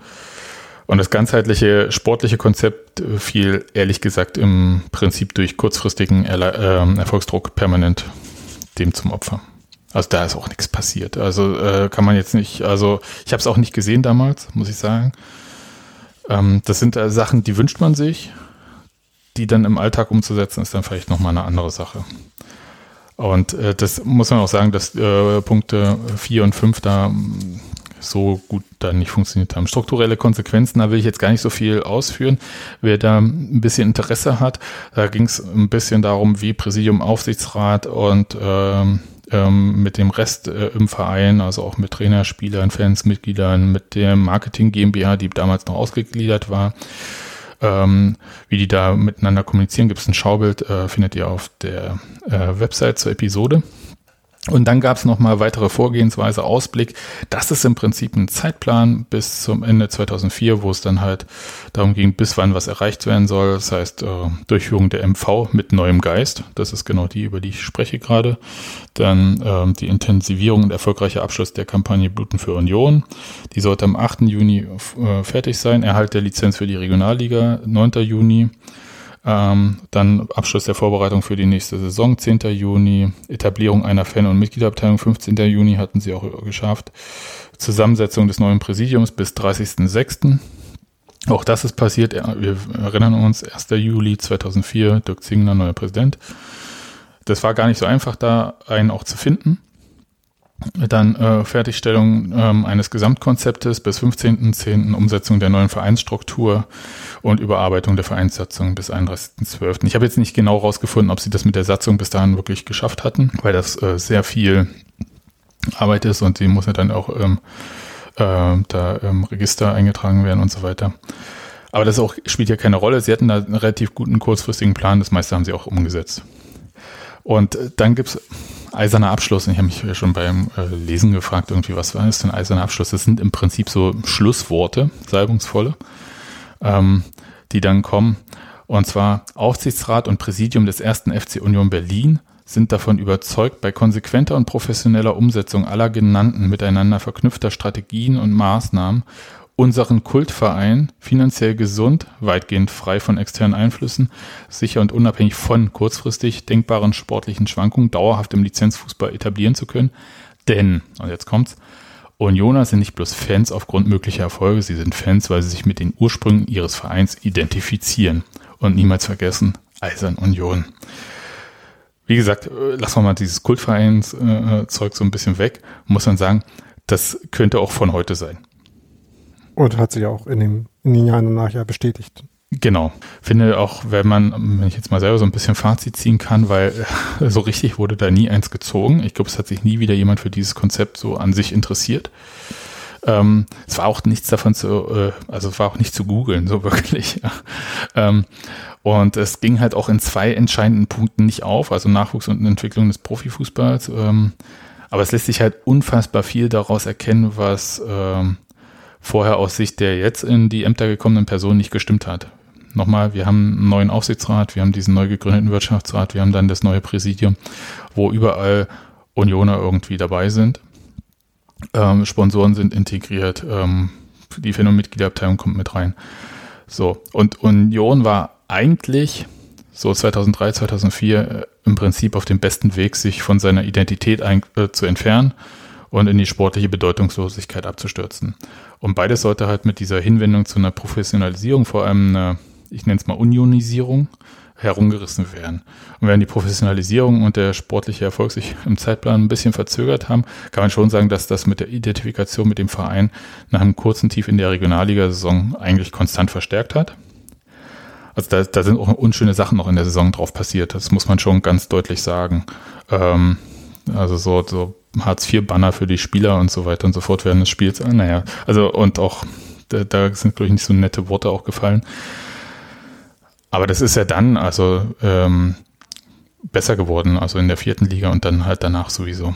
Und das ganzheitliche sportliche Konzept fiel ehrlich gesagt im Prinzip durch kurzfristigen Erle äh, Erfolgsdruck permanent dem zum Opfer. Also da ist auch nichts passiert. Also äh, kann man jetzt nicht, also ich habe es auch nicht gesehen damals, muss ich sagen. Ähm, das sind äh, Sachen, die wünscht man sich. Die dann im Alltag umzusetzen, ist dann vielleicht nochmal eine andere Sache. Und äh, das muss man auch sagen, dass äh, Punkte 4 und 5 da so gut dann nicht funktioniert haben. Strukturelle Konsequenzen, da will ich jetzt gar nicht so viel ausführen. Wer da ein bisschen Interesse hat, da ging es ein bisschen darum, wie Präsidium, Aufsichtsrat und ähm, ähm, mit dem Rest äh, im Verein, also auch mit Trainer, Spielern, Fans, Mitgliedern, mit der Marketing GmbH, die damals noch ausgegliedert war, ähm, wie die da miteinander kommunizieren. Gibt es ein Schaubild, äh, findet ihr auf der äh, Website zur Episode. Und dann gab es nochmal weitere Vorgehensweise, Ausblick. Das ist im Prinzip ein Zeitplan bis zum Ende 2004, wo es dann halt darum ging, bis wann was erreicht werden soll. Das heißt, äh, Durchführung der MV mit neuem Geist. Das ist genau die, über die ich spreche gerade. Dann äh, die Intensivierung und erfolgreicher Abschluss der Kampagne Bluten für Union. Die sollte am 8. Juni äh, fertig sein. Erhalt der Lizenz für die Regionalliga, 9. Juni. Ähm, dann Abschluss der Vorbereitung für die nächste Saison, 10. Juni. Etablierung einer Fan- und Mitgliederabteilung, 15. Juni hatten sie auch geschafft. Zusammensetzung des neuen Präsidiums bis 30.06. Auch das ist passiert. Wir erinnern uns, 1. Juli 2004, Dirk Zingler, neuer Präsident. Das war gar nicht so einfach, da einen auch zu finden. Dann äh, Fertigstellung ähm, eines Gesamtkonzeptes bis 15.10. Umsetzung der neuen Vereinsstruktur und Überarbeitung der Vereinssatzung bis 31.12. Ich habe jetzt nicht genau rausgefunden, ob sie das mit der Satzung bis dahin wirklich geschafft hatten, weil das äh, sehr viel Arbeit ist und die muss ja dann auch ähm, äh, da im Register eingetragen werden und so weiter. Aber das auch, spielt ja keine Rolle. Sie hatten da einen relativ guten kurzfristigen Plan. Das meiste haben sie auch umgesetzt. Und äh, dann gibt's eiserner Abschluss. Ich habe mich schon beim äh, Lesen gefragt, irgendwie, was war das denn eiserner Abschluss? Das sind im Prinzip so Schlussworte, salbungsvolle, ähm, die dann kommen. Und zwar Aufsichtsrat und Präsidium des ersten FC Union Berlin sind davon überzeugt, bei konsequenter und professioneller Umsetzung aller genannten miteinander verknüpfter Strategien und Maßnahmen unseren Kultverein finanziell gesund, weitgehend frei von externen Einflüssen, sicher und unabhängig von kurzfristig denkbaren sportlichen Schwankungen dauerhaft im Lizenzfußball etablieren zu können. Denn, und jetzt kommt's, Unioner sind nicht bloß Fans aufgrund möglicher Erfolge, sie sind Fans, weil sie sich mit den Ursprüngen ihres Vereins identifizieren. Und niemals vergessen, Eisern Union. Wie gesagt, äh, lassen wir mal dieses Kultvereins-Zeug so ein bisschen weg, muss man sagen, das könnte auch von heute sein. Und hat sich auch in, dem, in den Jahren danach ja bestätigt. Genau. Finde auch, wenn man, wenn ich jetzt mal selber so ein bisschen Fazit ziehen kann, weil so richtig wurde da nie eins gezogen. Ich glaube, es hat sich nie wieder jemand für dieses Konzept so an sich interessiert. Ähm, es war auch nichts davon zu, äh, also es war auch nicht zu googeln, so wirklich. Ja. Ähm, und es ging halt auch in zwei entscheidenden Punkten nicht auf, also Nachwuchs und Entwicklung des Profifußballs. Ähm, aber es lässt sich halt unfassbar viel daraus erkennen, was ähm, vorher aus Sicht der jetzt in die Ämter gekommenen Person nicht gestimmt hat. Nochmal, wir haben einen neuen Aufsichtsrat, wir haben diesen neu gegründeten Wirtschaftsrat, wir haben dann das neue Präsidium, wo überall Unioner irgendwie dabei sind. Ähm, Sponsoren sind integriert, ähm, die Phänomenmitgliederabteilung kommt mit rein. So, und Union war eigentlich so 2003, 2004 äh, im Prinzip auf dem besten Weg, sich von seiner Identität ein, äh, zu entfernen und in die sportliche Bedeutungslosigkeit abzustürzen. Und beides sollte halt mit dieser Hinwendung zu einer Professionalisierung, vor allem eine, ich nenne es mal Unionisierung, herumgerissen werden. Und während die Professionalisierung und der sportliche Erfolg sich im Zeitplan ein bisschen verzögert haben, kann man schon sagen, dass das mit der Identifikation mit dem Verein nach einem kurzen Tief in der Regionalliga-Saison eigentlich konstant verstärkt hat. Also da, da sind auch unschöne Sachen noch in der Saison drauf passiert. Das muss man schon ganz deutlich sagen. Ähm, also so, so Hartz-IV-Banner für die Spieler und so weiter und so fort während des Spiels. Naja, also und auch Da, da sind, glaube ich, nicht so nette Worte auch gefallen. Aber das ist ja dann, also ähm, besser geworden, also in der vierten Liga und dann halt danach sowieso.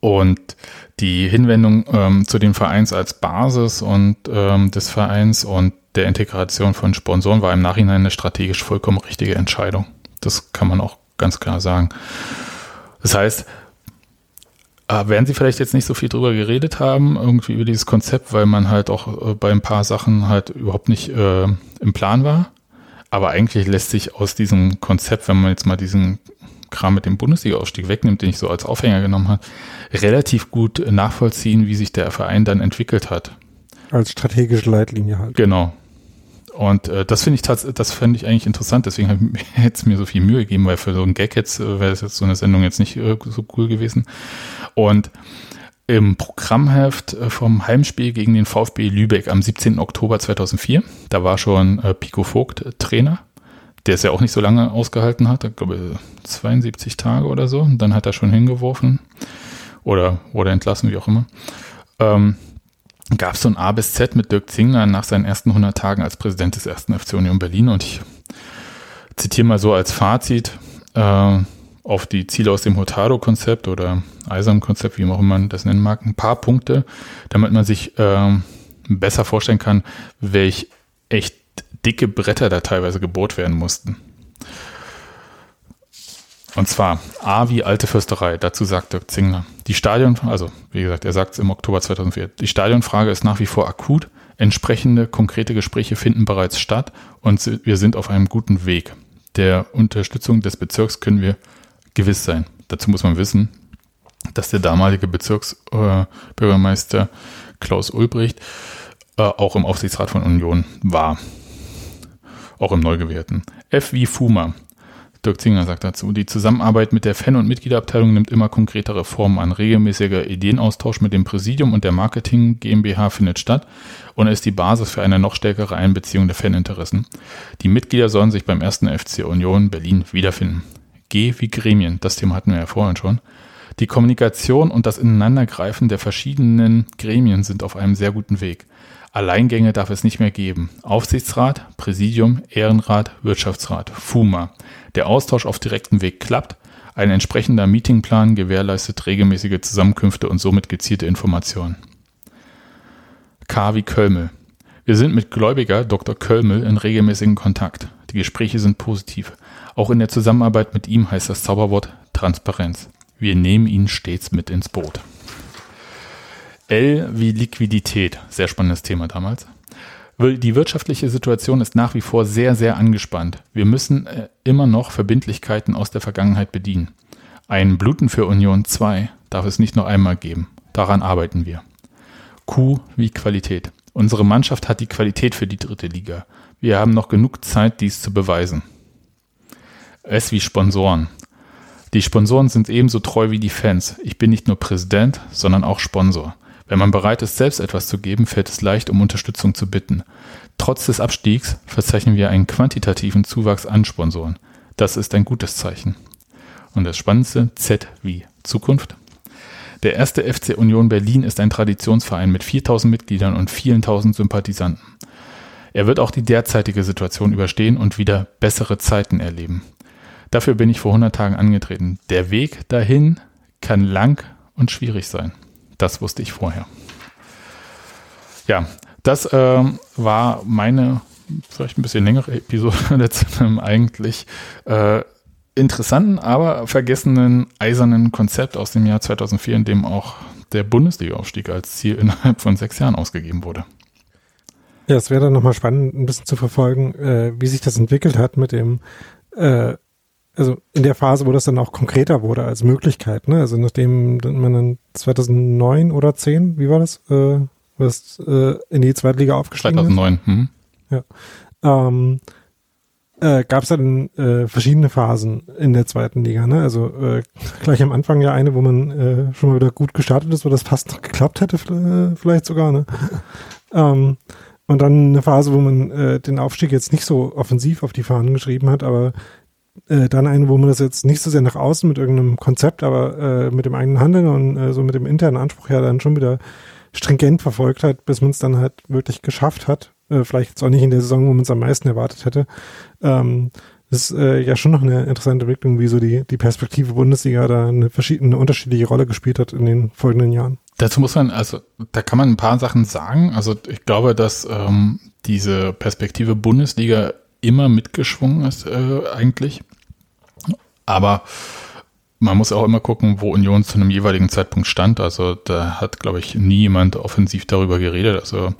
Und die Hinwendung ähm, zu dem Vereins als Basis und ähm, des Vereins und der Integration von Sponsoren war im Nachhinein eine strategisch vollkommen richtige Entscheidung. Das kann man auch ganz klar sagen. Das heißt, äh, werden Sie vielleicht jetzt nicht so viel drüber geredet haben, irgendwie über dieses Konzept, weil man halt auch äh, bei ein paar Sachen halt überhaupt nicht äh, im Plan war. Aber eigentlich lässt sich aus diesem Konzept, wenn man jetzt mal diesen Kram mit dem Bundesliga-Ausstieg wegnimmt, den ich so als Aufhänger genommen habe, relativ gut nachvollziehen, wie sich der Verein dann entwickelt hat. Als strategische Leitlinie halt. Genau. Und äh, das finde ich tatsächlich, das fände ich eigentlich interessant, deswegen habe ich jetzt mir so viel Mühe gegeben, weil für so einen Gag jetzt äh, wäre das jetzt so eine Sendung jetzt nicht äh, so cool gewesen. Und im Programmheft äh, vom Heimspiel gegen den VfB Lübeck am 17. Oktober 2004, da war schon äh, Pico Vogt äh, Trainer der es ja auch nicht so lange ausgehalten hat, ich glaube 72 Tage oder so. Und dann hat er schon hingeworfen oder wurde entlassen, wie auch immer. Ähm, gab es so ein A bis Z mit Dirk Zingler nach seinen ersten 100 Tagen als Präsident des ersten FC Union Berlin. Und ich zitiere mal so als Fazit äh, auf die Ziele aus dem Hurtado-Konzept oder Eisam-Konzept, wie auch immer man das nennen mag, ein paar Punkte, damit man sich äh, besser vorstellen kann, welch echt dicke Bretter da teilweise gebohrt werden mussten. Und zwar A wie alte Fürsterei, dazu sagt Dirk Zingler. Die Stadion, also wie gesagt, er sagt es im Oktober 2004, die Stadionfrage ist nach wie vor akut, entsprechende konkrete Gespräche finden bereits statt und wir sind auf einem guten Weg. Der Unterstützung des Bezirks können wir gewiss sein. Dazu muss man wissen, dass der damalige Bezirksbürgermeister äh, Klaus Ulbricht äh, auch im Aufsichtsrat von Union war auch im Neugewählten. F wie Fuma. Dirk Zinger sagt dazu, die Zusammenarbeit mit der Fan- und Mitgliederabteilung nimmt immer konkretere Formen an. Regelmäßiger Ideenaustausch mit dem Präsidium und der Marketing GmbH findet statt und ist die Basis für eine noch stärkere Einbeziehung der Faninteressen. Die Mitglieder sollen sich beim ersten FC Union Berlin wiederfinden. G wie Gremien, das Thema hatten wir ja vorhin schon. Die Kommunikation und das Ineinandergreifen der verschiedenen Gremien sind auf einem sehr guten Weg. Alleingänge darf es nicht mehr geben. Aufsichtsrat, Präsidium, Ehrenrat, Wirtschaftsrat, FUMA. Der Austausch auf direktem Weg klappt. Ein entsprechender Meetingplan gewährleistet regelmäßige Zusammenkünfte und somit gezielte Informationen. K wie Kölmel. Wir sind mit Gläubiger Dr. Kölmel in regelmäßigen Kontakt. Die Gespräche sind positiv. Auch in der Zusammenarbeit mit ihm heißt das Zauberwort Transparenz. Wir nehmen ihn stets mit ins Boot. L wie Liquidität. Sehr spannendes Thema damals. Die wirtschaftliche Situation ist nach wie vor sehr, sehr angespannt. Wir müssen äh, immer noch Verbindlichkeiten aus der Vergangenheit bedienen. Ein Bluten für Union 2 darf es nicht nur einmal geben. Daran arbeiten wir. Q wie Qualität. Unsere Mannschaft hat die Qualität für die dritte Liga. Wir haben noch genug Zeit, dies zu beweisen. S wie Sponsoren. Die Sponsoren sind ebenso treu wie die Fans. Ich bin nicht nur Präsident, sondern auch Sponsor. Wenn man bereit ist, selbst etwas zu geben, fällt es leicht, um Unterstützung zu bitten. Trotz des Abstiegs verzeichnen wir einen quantitativen Zuwachs an Sponsoren. Das ist ein gutes Zeichen. Und das Spannendste, Z wie Zukunft. Der erste FC Union Berlin ist ein Traditionsverein mit 4000 Mitgliedern und vielen tausend Sympathisanten. Er wird auch die derzeitige Situation überstehen und wieder bessere Zeiten erleben. Dafür bin ich vor 100 Tagen angetreten. Der Weg dahin kann lang und schwierig sein. Das wusste ich vorher. Ja, das äh, war meine vielleicht ein bisschen längere Episode zu eigentlich äh, interessanten, aber vergessenen eisernen Konzept aus dem Jahr 2004, in dem auch der Bundesliga-Aufstieg als Ziel innerhalb von sechs Jahren ausgegeben wurde. Ja, es wäre dann nochmal spannend, ein bisschen zu verfolgen, äh, wie sich das entwickelt hat mit dem äh, also in der Phase, wo das dann auch konkreter wurde als Möglichkeit, ne? Also nachdem man dann 2009 oder 10, wie war das, äh, was äh, in die Zweitliga aufgestiegen 2009. ist? 2009. Hm. Ja. Ähm, äh, gab es dann äh, verschiedene Phasen in der zweiten Liga. Ne? Also äh, gleich am Anfang ja eine, wo man äh, schon mal wieder gut gestartet ist, wo das fast noch geklappt hätte, äh, vielleicht sogar. Ne? ähm, und dann eine Phase, wo man äh, den Aufstieg jetzt nicht so offensiv auf die Fahnen geschrieben hat, aber äh, dann eine, wo man das jetzt nicht so sehr nach außen mit irgendeinem Konzept, aber äh, mit dem eigenen Handeln und äh, so mit dem internen Anspruch ja dann schon wieder stringent verfolgt hat, bis man es dann halt wirklich geschafft hat. Äh, vielleicht jetzt auch nicht in der Saison, wo man es am meisten erwartet hätte. Ähm, das ist äh, ja schon noch eine interessante Entwicklung, wie so die, die Perspektive Bundesliga da eine verschiedene, unterschiedliche Rolle gespielt hat in den folgenden Jahren. Dazu muss man, also da kann man ein paar Sachen sagen. Also ich glaube, dass ähm, diese Perspektive Bundesliga immer mitgeschwungen ist äh, eigentlich. Aber man muss auch immer gucken, wo Union zu einem jeweiligen Zeitpunkt stand. Also da hat, glaube ich, nie jemand offensiv darüber geredet. Also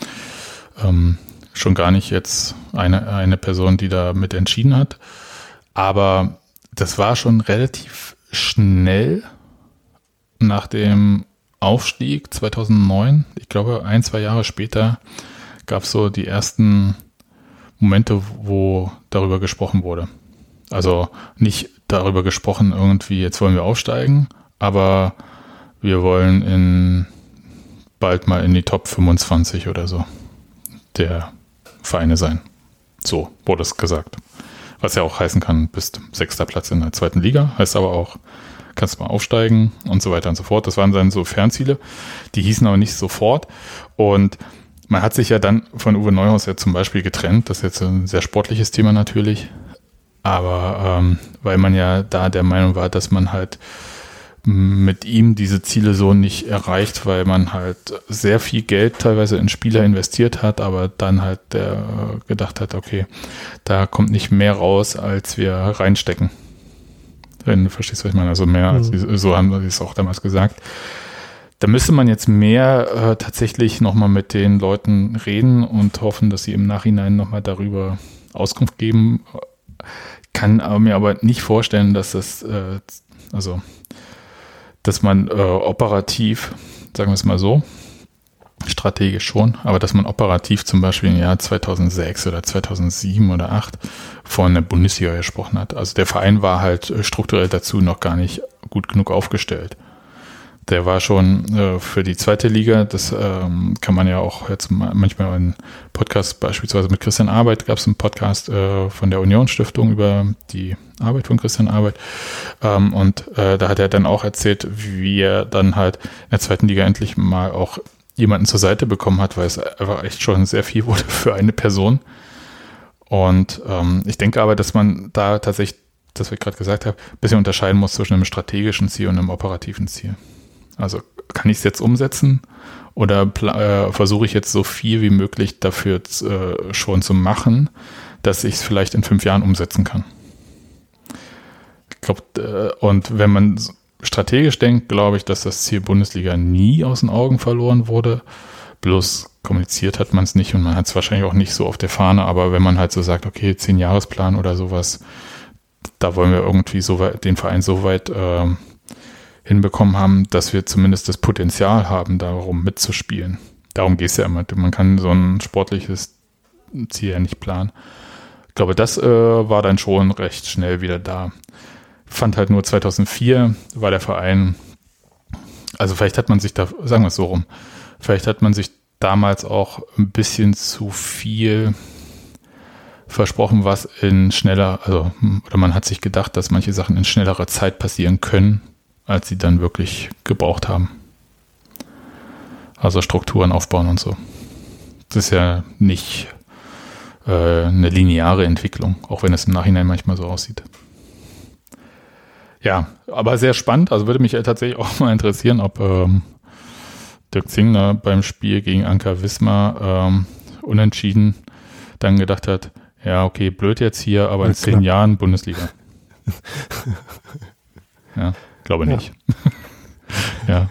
ähm, schon gar nicht jetzt eine, eine Person, die da mit entschieden hat. Aber das war schon relativ schnell nach dem Aufstieg 2009. Ich glaube, ein, zwei Jahre später gab es so die ersten Momente, wo darüber gesprochen wurde. Also nicht darüber gesprochen, irgendwie, jetzt wollen wir aufsteigen, aber wir wollen in bald mal in die Top 25 oder so der Vereine sein. So wurde es gesagt. Was ja auch heißen kann, bist sechster Platz in der zweiten Liga, heißt aber auch, kannst mal aufsteigen und so weiter und so fort. Das waren dann so Fernziele. Die hießen aber nicht sofort. Und man hat sich ja dann von Uwe Neuhaus ja zum Beispiel getrennt. Das ist jetzt ein sehr sportliches Thema natürlich. Aber ähm, weil man ja da der Meinung war, dass man halt mit ihm diese Ziele so nicht erreicht, weil man halt sehr viel Geld teilweise in Spieler investiert hat, aber dann halt der gedacht hat, okay, da kommt nicht mehr raus, als wir reinstecken. Wenn du verstehst, was ich meine, also mehr, mhm. als, so haben sie es auch damals gesagt. Da müsste man jetzt mehr äh, tatsächlich nochmal mit den Leuten reden und hoffen, dass sie im Nachhinein nochmal darüber Auskunft geben. Kann aber mir aber nicht vorstellen, dass das, äh, also dass man äh, operativ, sagen wir es mal so, strategisch schon, aber dass man operativ zum Beispiel im Jahr 2006 oder 2007 oder 2008 von der Bundesliga gesprochen hat. Also der Verein war halt äh, strukturell dazu noch gar nicht gut genug aufgestellt der war schon äh, für die zweite Liga. Das ähm, kann man ja auch jetzt manchmal in Podcasts, beispielsweise mit Christian Arbeit, gab es einen Podcast äh, von der Union Stiftung über die Arbeit von Christian Arbeit. Ähm, und äh, da hat er dann auch erzählt, wie er dann halt in der zweiten Liga endlich mal auch jemanden zur Seite bekommen hat, weil es einfach echt schon sehr viel wurde für eine Person. Und ähm, ich denke aber, dass man da tatsächlich, das ich gerade gesagt habe, ein bisschen unterscheiden muss zwischen einem strategischen Ziel und einem operativen Ziel. Also kann ich es jetzt umsetzen oder äh, versuche ich jetzt so viel wie möglich dafür äh, schon zu machen, dass ich es vielleicht in fünf Jahren umsetzen kann. Ich glaube, äh, und wenn man strategisch denkt, glaube ich, dass das Ziel Bundesliga nie aus den Augen verloren wurde. Bloß kommuniziert hat man es nicht und man hat es wahrscheinlich auch nicht so auf der Fahne, aber wenn man halt so sagt, okay, zehn Jahresplan oder sowas, da wollen wir irgendwie so weit, den Verein so weit äh, hinbekommen haben, dass wir zumindest das Potenzial haben, darum mitzuspielen. Darum geht es ja immer. Man kann so ein sportliches Ziel ja nicht planen. Ich glaube, das äh, war dann schon recht schnell wieder da. Fand halt nur 2004 war der Verein, also vielleicht hat man sich da, sagen wir es so rum, vielleicht hat man sich damals auch ein bisschen zu viel versprochen, was in schneller, also, oder man hat sich gedacht, dass manche Sachen in schnellerer Zeit passieren können, als sie dann wirklich gebraucht haben. Also Strukturen aufbauen und so. Das ist ja nicht äh, eine lineare Entwicklung, auch wenn es im Nachhinein manchmal so aussieht. Ja, aber sehr spannend. Also würde mich tatsächlich auch mal interessieren, ob ähm, Dirk Zingler beim Spiel gegen Anker Wismar ähm, unentschieden dann gedacht hat, ja, okay, blöd jetzt hier, aber in zehn Jahren Bundesliga. ja. Glaube nicht. Ja. ja.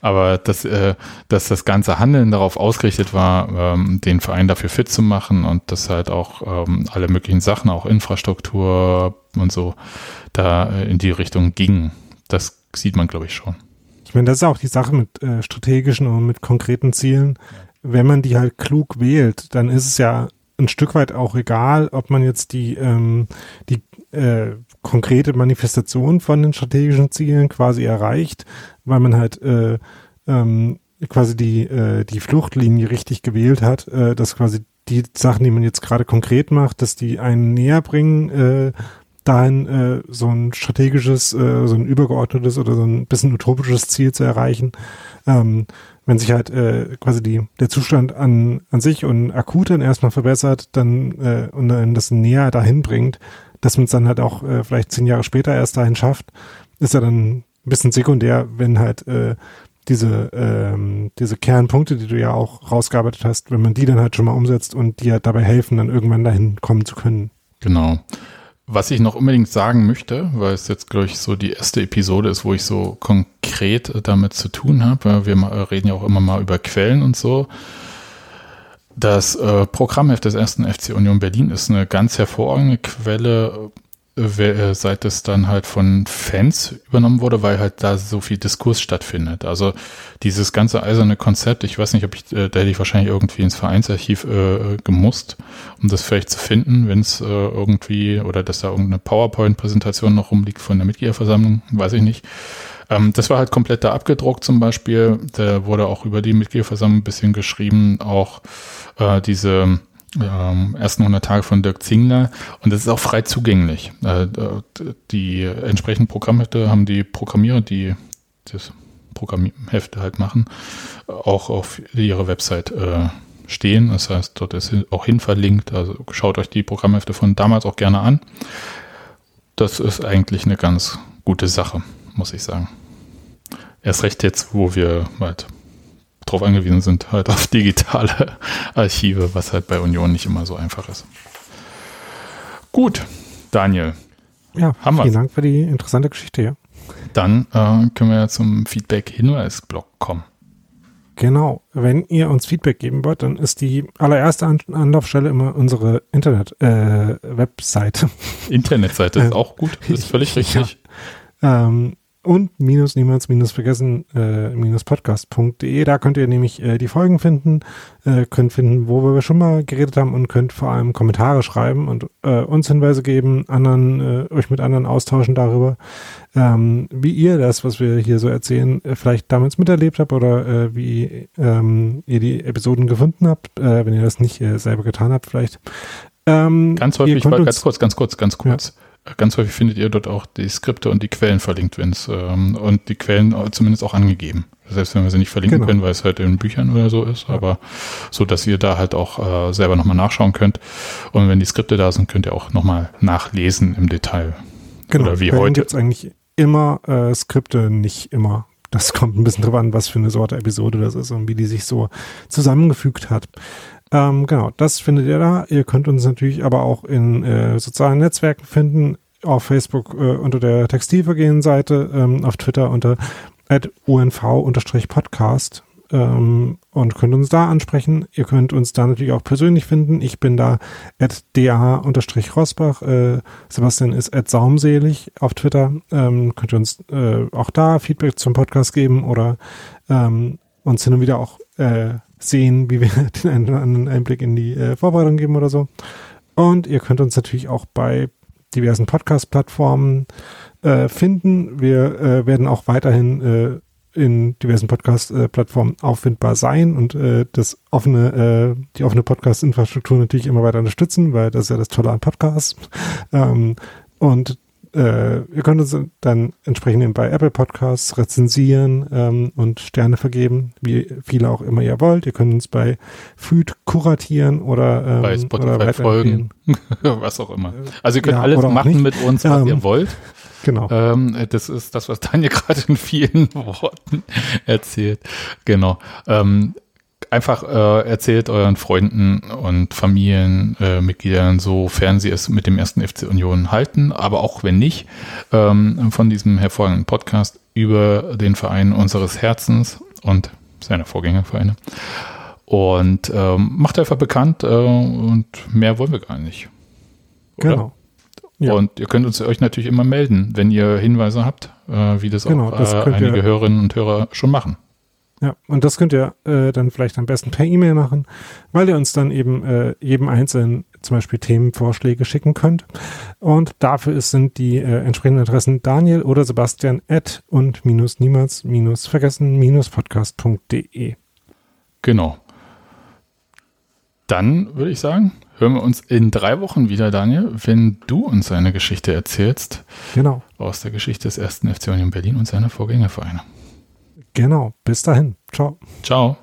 Aber dass, äh, dass das ganze Handeln darauf ausgerichtet war, ähm, den Verein dafür fit zu machen und dass halt auch ähm, alle möglichen Sachen, auch Infrastruktur und so, da äh, in die Richtung ging, das sieht man, glaube ich, schon. Ich meine, das ist auch die Sache mit äh, strategischen und mit konkreten Zielen. Wenn man die halt klug wählt, dann ist es ja ein Stück weit auch egal, ob man jetzt die, ähm, die äh, konkrete Manifestation von den strategischen Zielen quasi erreicht, weil man halt äh, ähm, quasi die, äh, die Fluchtlinie richtig gewählt hat, äh, dass quasi die Sachen, die man jetzt gerade konkret macht, dass die einen näher bringen, äh, dahin äh, so ein strategisches, äh, so ein übergeordnetes oder so ein bisschen utopisches Ziel zu erreichen. Ähm, wenn sich halt äh, quasi die, der Zustand an, an sich und akut dann erstmal verbessert, dann äh, und dann das näher dahin bringt, dass man es dann halt auch äh, vielleicht zehn Jahre später erst dahin schafft, ist ja dann ein bisschen sekundär, wenn halt äh, diese, ähm, diese Kernpunkte, die du ja auch rausgearbeitet hast, wenn man die dann halt schon mal umsetzt und die halt dabei helfen, dann irgendwann dahin kommen zu können. Genau. Was ich noch unbedingt sagen möchte, weil es jetzt, glaube ich, so die erste Episode ist, wo ich so konkret damit zu tun habe. Wir reden ja auch immer mal über Quellen und so. Das äh, Programmheft des ersten FC Union Berlin ist eine ganz hervorragende Quelle äh, seit es dann halt von Fans übernommen wurde, weil halt da so viel Diskurs stattfindet. Also dieses ganze eiserne Konzept, ich weiß nicht, ob ich, äh, da hätte ich wahrscheinlich irgendwie ins Vereinsarchiv äh, gemusst, um das vielleicht zu finden, wenn es äh, irgendwie, oder dass da irgendeine PowerPoint-Präsentation noch rumliegt von der Mitgliederversammlung, weiß ich nicht. Ähm, das war halt komplett da abgedruckt zum Beispiel. Da wurde auch über die Mitgliederversammlung ein bisschen geschrieben, auch äh, diese ähm, ersten 100 Tage von Dirk Zingler und das ist auch frei zugänglich. Äh, die entsprechenden Programmhefte haben die Programmierer, die das Programmhefte halt machen, auch auf ihrer Website äh, stehen. Das heißt, dort ist auch hin verlinkt. Also schaut euch die Programmhefte von damals auch gerne an. Das ist eigentlich eine ganz gute Sache, muss ich sagen. Erst recht jetzt, wo wir halt drauf angewiesen sind, halt auf digitale Archive, was halt bei Union nicht immer so einfach ist. Gut, Daniel. Ja, haben vielen wir's. Dank für die interessante Geschichte, ja. Dann äh, können wir zum Feedback-Hinweis-Blog kommen. Genau. Wenn ihr uns Feedback geben wollt, dann ist die allererste Anlaufstelle immer unsere Internet-Webseite. Äh, Internetseite ist auch gut, das ist völlig richtig. Ja. Ähm, und minus niemals minus vergessen äh, minus podcast.de. Da könnt ihr nämlich äh, die Folgen finden, äh, könnt finden, wo wir schon mal geredet haben und könnt vor allem Kommentare schreiben und äh, uns Hinweise geben, anderen äh, euch mit anderen austauschen darüber, ähm, wie ihr das, was wir hier so erzählen, äh, vielleicht damals miterlebt habt oder äh, wie ähm, ihr die Episoden gefunden habt, äh, wenn ihr das nicht äh, selber getan habt, vielleicht. Ähm, ganz häufig, ganz kurz, ganz kurz, ganz kurz. Ja Ganz häufig findet ihr dort auch die Skripte und die Quellen verlinkt, wenn es ähm, und die Quellen zumindest auch angegeben. Selbst wenn wir sie nicht verlinken genau. können, weil es halt in Büchern oder so ist, ja. aber so, dass ihr da halt auch äh, selber nochmal nachschauen könnt. Und wenn die Skripte da sind, könnt ihr auch nochmal nachlesen im Detail. Genau. Oder wie Quellen heute. Gibt's eigentlich immer äh, Skripte, nicht immer. Das kommt ein bisschen drauf an, was für eine Sorte Episode das ist und wie die sich so zusammengefügt hat. Ähm, genau, das findet ihr da. Ihr könnt uns natürlich aber auch in äh, sozialen Netzwerken finden. Auf Facebook äh, unter der Textilvergehen-Seite, ähm, auf Twitter unter unv-podcast ähm, und könnt uns da ansprechen. Ihr könnt uns da natürlich auch persönlich finden. Ich bin da at da-rosbach. Äh, Sebastian ist at saumselig auf Twitter. Ähm, könnt ihr uns äh, auch da Feedback zum Podcast geben oder ähm, uns hin und wieder auch äh, sehen, wie wir den einen oder anderen Einblick in die äh, Vorbereitung geben oder so. Und ihr könnt uns natürlich auch bei diversen Podcast-Plattformen äh, finden. Wir äh, werden auch weiterhin äh, in diversen Podcast-Plattformen auffindbar sein und äh, das offene, äh, die offene Podcast-Infrastruktur natürlich immer weiter unterstützen, weil das ist ja das Tolle an Podcasts. Ähm, und äh, ihr könnt uns dann entsprechend bei Apple Podcasts rezensieren ähm, und Sterne vergeben, wie viele auch immer ihr wollt. Ihr könnt uns bei Food kuratieren oder ähm, bei Spotify oder folgen, was auch immer. Also ihr könnt ja, alles machen mit uns, was ähm, ihr wollt. Genau. Ähm, das ist das, was Tanja gerade in vielen Worten erzählt. Genau. Ähm, einfach äh, erzählt euren Freunden und Familienmitgliedern, äh, sofern sie es mit dem ersten FC Union halten, aber auch wenn nicht, ähm, von diesem hervorragenden Podcast über den Verein unseres Herzens und seine Vorgängervereine. Und ähm, macht einfach bekannt äh, und mehr wollen wir gar nicht. Oder? Genau. Ja. Und ihr könnt uns euch natürlich immer melden, wenn ihr Hinweise habt, äh, wie das genau, auch das äh, einige Hörerinnen und Hörer schon machen. Ja, und das könnt ihr äh, dann vielleicht am besten per E-Mail machen, weil ihr uns dann eben äh, jedem einzelnen zum Beispiel Themenvorschläge schicken könnt. Und dafür ist, sind die äh, entsprechenden Adressen Daniel oder Sebastian at und minus niemals minus vergessen minus podcast.de. Genau. Dann würde ich sagen, hören wir uns in drei Wochen wieder, Daniel, wenn du uns eine Geschichte erzählst. Genau. Aus der Geschichte des ersten FC Union Berlin und seiner Vorgängervereine. Genau. Bis dahin. Ciao. Ciao.